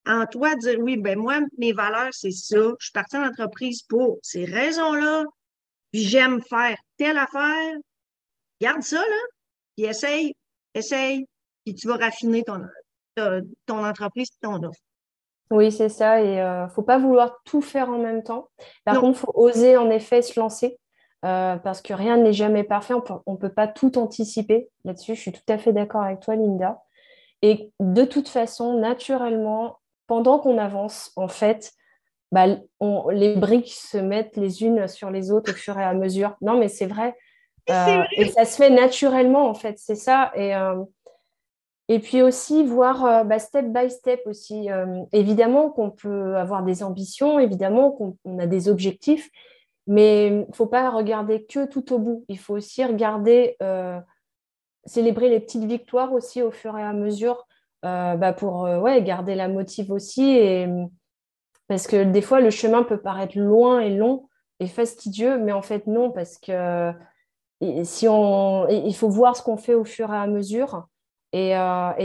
en toi, dire oui, ben moi, mes valeurs, c'est ça. Je suis partie en entreprise pour ces raisons-là. Puis j'aime faire telle affaire. Garde ça, là. Puis essaye, essaye. Puis tu vas raffiner ton, ton entreprise et ton offre. Oui, c'est ça. Et ne euh, faut pas vouloir tout faire en même temps. Par contre, il faut oser en effet se lancer euh, parce que rien n'est jamais parfait. On ne peut pas tout anticiper là-dessus. Je suis tout à fait d'accord avec toi, Linda. Et de toute façon, naturellement, pendant qu'on avance, en fait, bah, les briques se mettent les unes sur les autres au fur et à mesure. Non, mais c'est vrai. Euh, et ça se fait naturellement, en fait. C'est ça. Et et puis aussi voir euh, bah, step by step aussi. Euh, évidemment qu'on peut avoir des ambitions, évidemment qu'on a des objectifs, mais il ne faut pas regarder que tout au bout. Il faut aussi regarder, euh, célébrer les petites victoires aussi au fur et à mesure. bah, pour ouais, garder la motive aussi. Et, parce que des fois, le chemin peut paraître loin et long et fastidieux, mais en fait, non, parce que si on, il faut voir ce qu'on fait au fur et à mesure. Et,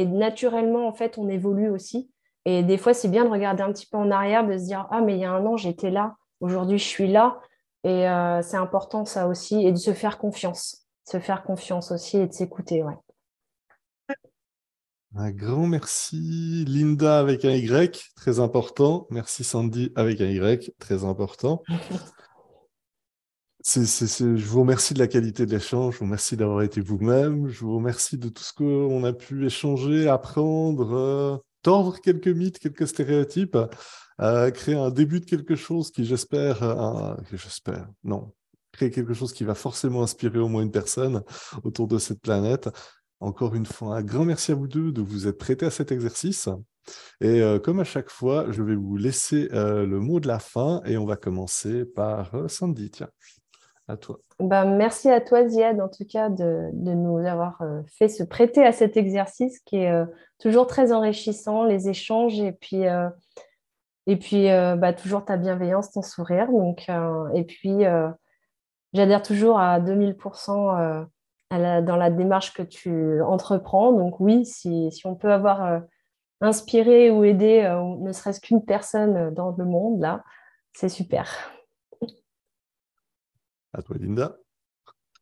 naturellement, en fait, on évolue aussi. Et des fois, c'est bien de regarder un petit peu en arrière, de se dire Ah, mais il y a un an, j'étais là. Aujourd'hui, je suis là. Et c'est important, ça aussi. Et de se faire confiance. Se faire confiance aussi et de s'écouter. Ouais. Un grand merci Linda avec un Y, très important. Merci Sandy avec un Y, très important. je vous remercie de la qualité de l'échange, je vous remercie d'avoir été vous-même, je vous remercie de tout ce qu'on a pu échanger, apprendre, euh, tordre quelques mythes, quelques stéréotypes, créer un début de quelque chose qui, j'espère, euh, j'espère, non, créer quelque chose qui va forcément inspirer au moins une personne autour de cette planète. Encore une fois, un grand merci à vous deux de vous être prêtés à cet exercice. Et euh, comme à chaque fois, je vais vous laisser euh, le mot de la fin et on va commencer par euh, Sandy. Tiens, à toi. Ben, merci à toi, Ziad, en tout cas, de, nous avoir fait se prêter à cet exercice qui est toujours très enrichissant, les échanges et puis, et puis bah, toujours ta bienveillance, ton sourire. Donc, et puis, j'adhère toujours à 2000% dans la démarche que tu entreprends. Donc oui, si, on peut avoir euh, inspiré ou aidé euh, ne serait-ce qu'une personne euh, dans le monde, là, c'est super. À toi, Linda.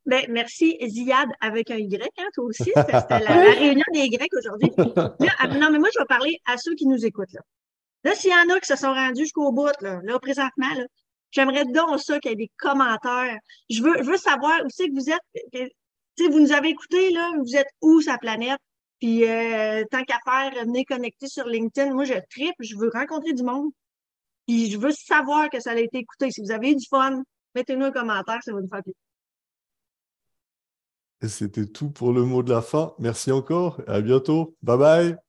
Ben, merci, Ziad, avec un Y, hein, toi aussi. C'était la, réunion des Y aujourd'hui. Ah, non, mais moi, je vais parler à ceux qui nous écoutent. Là, là s'il y en a qui se sont rendus jusqu'au bout, là, là présentement, j'aimerais donc ça qu'il y ait des commentaires. Je veux, savoir où c'est que vous êtes vous nous avez écouté, là, vous êtes où sa planète? Puis euh, tant qu'à faire, venez connecter sur LinkedIn. Moi, je tripe, je veux rencontrer du monde. Puis je veux savoir que ça a été écouté. Si vous avez eu du fun, mettez-nous un commentaire, ça va nous faire plaisir. C'était tout pour le mot de la fin. Merci encore à bientôt. Bye bye.